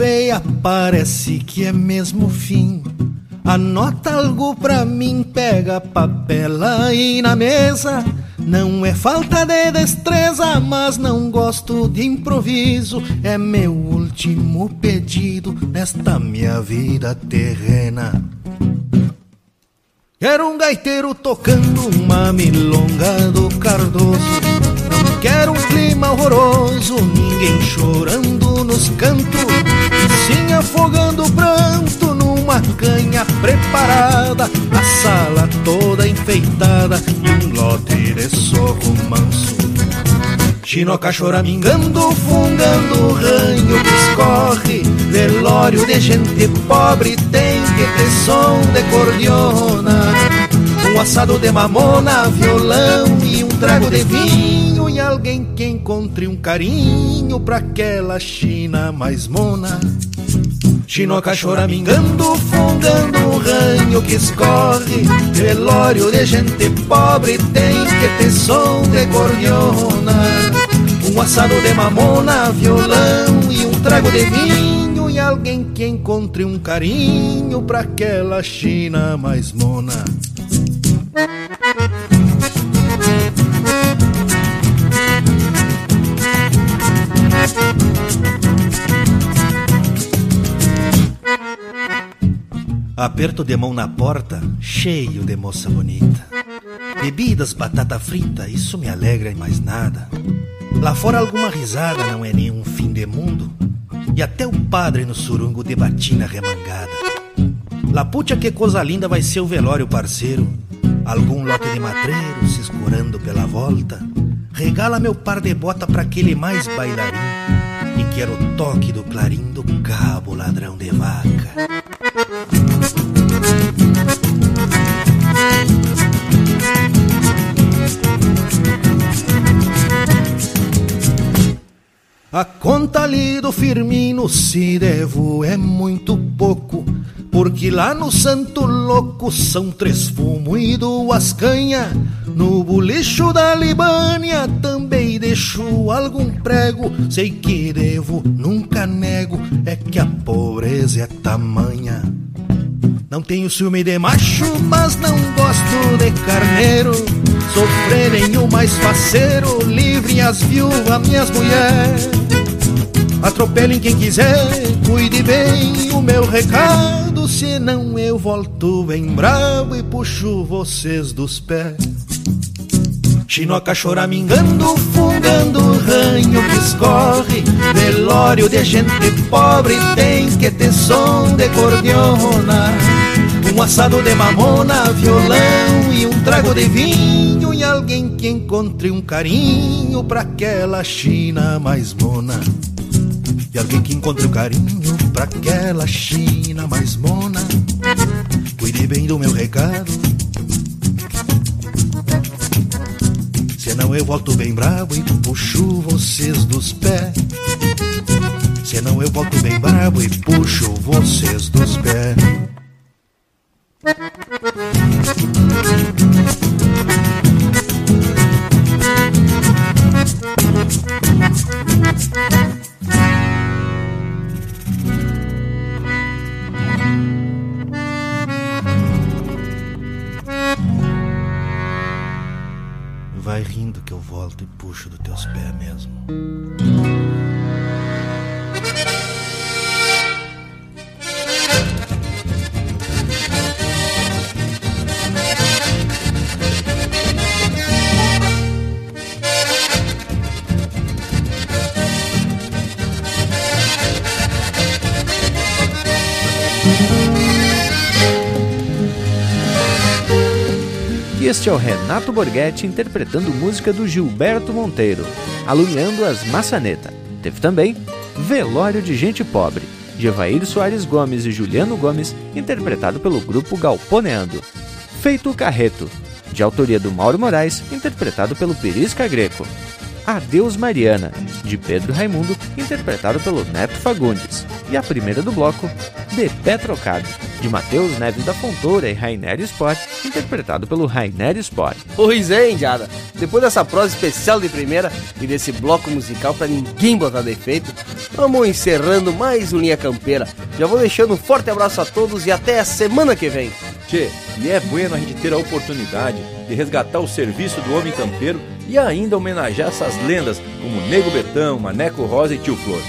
Speaker 25: feia, parece que é mesmo fim. Anota algo pra mim, pega papel aí na mesa. Não é falta de destreza, mas não gosto de improviso. É meu último pedido nesta minha vida terrena. Quero um gaiteiro tocando uma milonga do Cardoso. Quero um clima horroroso, ninguém chorando nos cantos. Sim afogando o pranto numa canha preparada. A sala toda enfeitada e um lote de sorro manso. Chinoca choramingando, fungando o ranho que escorre Velório de gente pobre tem que ter som de cordiona Um assado de mamona, violão e um trago de vinho E alguém que encontre um carinho pra aquela China mais mona. Chinoca choramingando, fungando o ranho que escorre. Velório de gente pobre tem que ter som de cordiona um assado de mamona, violão e um trago de vinho. E alguém que encontre um carinho pra aquela China mais mona Aperto de mão na porta, cheio de moça bonita. Bebidas, batata frita, isso me alegra e mais nada. Lá fora alguma risada não é nenhum fim de mundo. E até o padre no surungo de batina remangada. Laputia, que coisa linda vai ser o velório, parceiro. Algum lote de matreiro se escurando pela volta. Regala meu par de bota pra aquele mais bailarim. E quero o toque do clarim do cabo ladrão de vaca. A conta ali do Firmino se devo é muito pouco, porque lá no Santo Louco são três fumo e duas canha. No bolicho da Libânia também deixo algum prego. Sei que devo, nunca nego, é que a pobreza é tamanha. Não tenho ciúme de macho, mas não gosto de carneiro. Sofrerem o mais faceiro, livrem as viúvas, minhas mulheres. Atropelem quem quiser, cuide bem o meu recado. Senão eu volto bem bravo e puxo vocês dos pés. Chinoca choramingando, fungando o ranho que escorre Velório de gente pobre tem que ter som de cordiona Um assado de mamona, violão e um trago de vinho E alguém que encontre um carinho pra aquela China mais mona E alguém que encontre um carinho pra aquela China mais mona Cuide bem do meu recado Senão eu volto bem bravo e puxo vocês dos pés. Senão eu volto bem bravo e puxo vocês dos pés. Vai rindo que eu volto e puxo dos teus pés mesmo.
Speaker 2: É o Renato Borghetti interpretando música do Gilberto Monteiro, Alumiando as Maçaneta. Teve também Velório de Gente Pobre, de Evair Soares Gomes e Juliano Gomes, interpretado pelo grupo Galponeando. Feito o Carreto, de autoria do Mauro Moraes, interpretado pelo Perisca Greco. Adeus Mariana, de Pedro Raimundo, interpretado pelo Neto Fagundes. E a primeira do bloco, De Pé Trocado, de Matheus Neves da Fontoura e Rainer Sport, interpretado pelo Rainer Sport.
Speaker 13: Pois é, Indiada. Depois dessa prosa especial de primeira e desse bloco musical pra ninguém botar defeito, vamos encerrando mais um Linha Campeira. Já vou deixando um forte abraço a todos e até a semana que vem.
Speaker 1: Tchê, e é bueno a gente ter a oportunidade de resgatar o serviço do homem campeiro e ainda homenagear essas lendas como Nego Betão, Maneco Rosa e Tio Flor.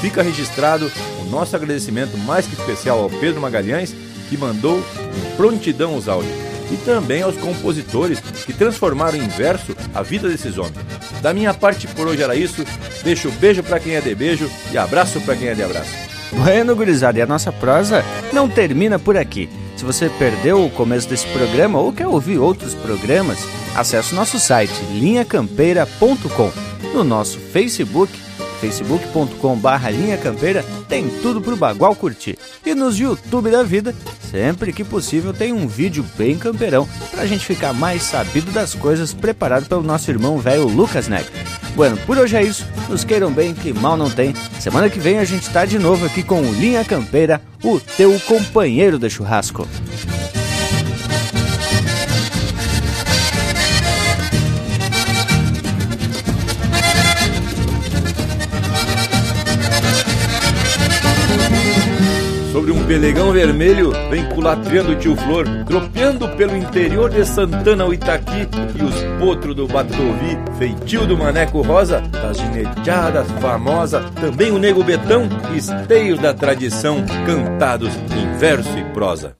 Speaker 1: Fica registrado nosso agradecimento mais que especial ao Pedro Magalhães, que mandou em prontidão os áudios, e também aos compositores que transformaram em verso a vida desses homens. Da minha parte por hoje era isso. Deixo beijo para quem é de beijo e abraço para quem é de abraço.
Speaker 2: Bueno, gurizada, e a nossa prosa não termina por aqui. Se você perdeu o começo desse programa ou quer ouvir outros programas, acesse o nosso site linhacampeira.com. No nosso Facebook, facebook.com.br linha campeira, tem tudo pro Bagual curtir. E nos YouTube da vida, sempre que possível, tem um vídeo bem campeirão pra gente ficar mais sabido das coisas preparado pelo nosso irmão velho Lucas Neck. Bueno, por hoje é isso. Nos queiram bem, que mal não tem. Semana que vem a gente tá de novo aqui com o Linha Campeira, o teu companheiro de churrasco.
Speaker 1: Sobre um pelegão vermelho, vem culatriando o tio Flor, tropeando pelo interior de Santana ao Itaqui e os potros do Batovi, feitio do Maneco Rosa, das gineteadas famosa, também o Nego Betão, esteio da tradição, cantados em verso e prosa.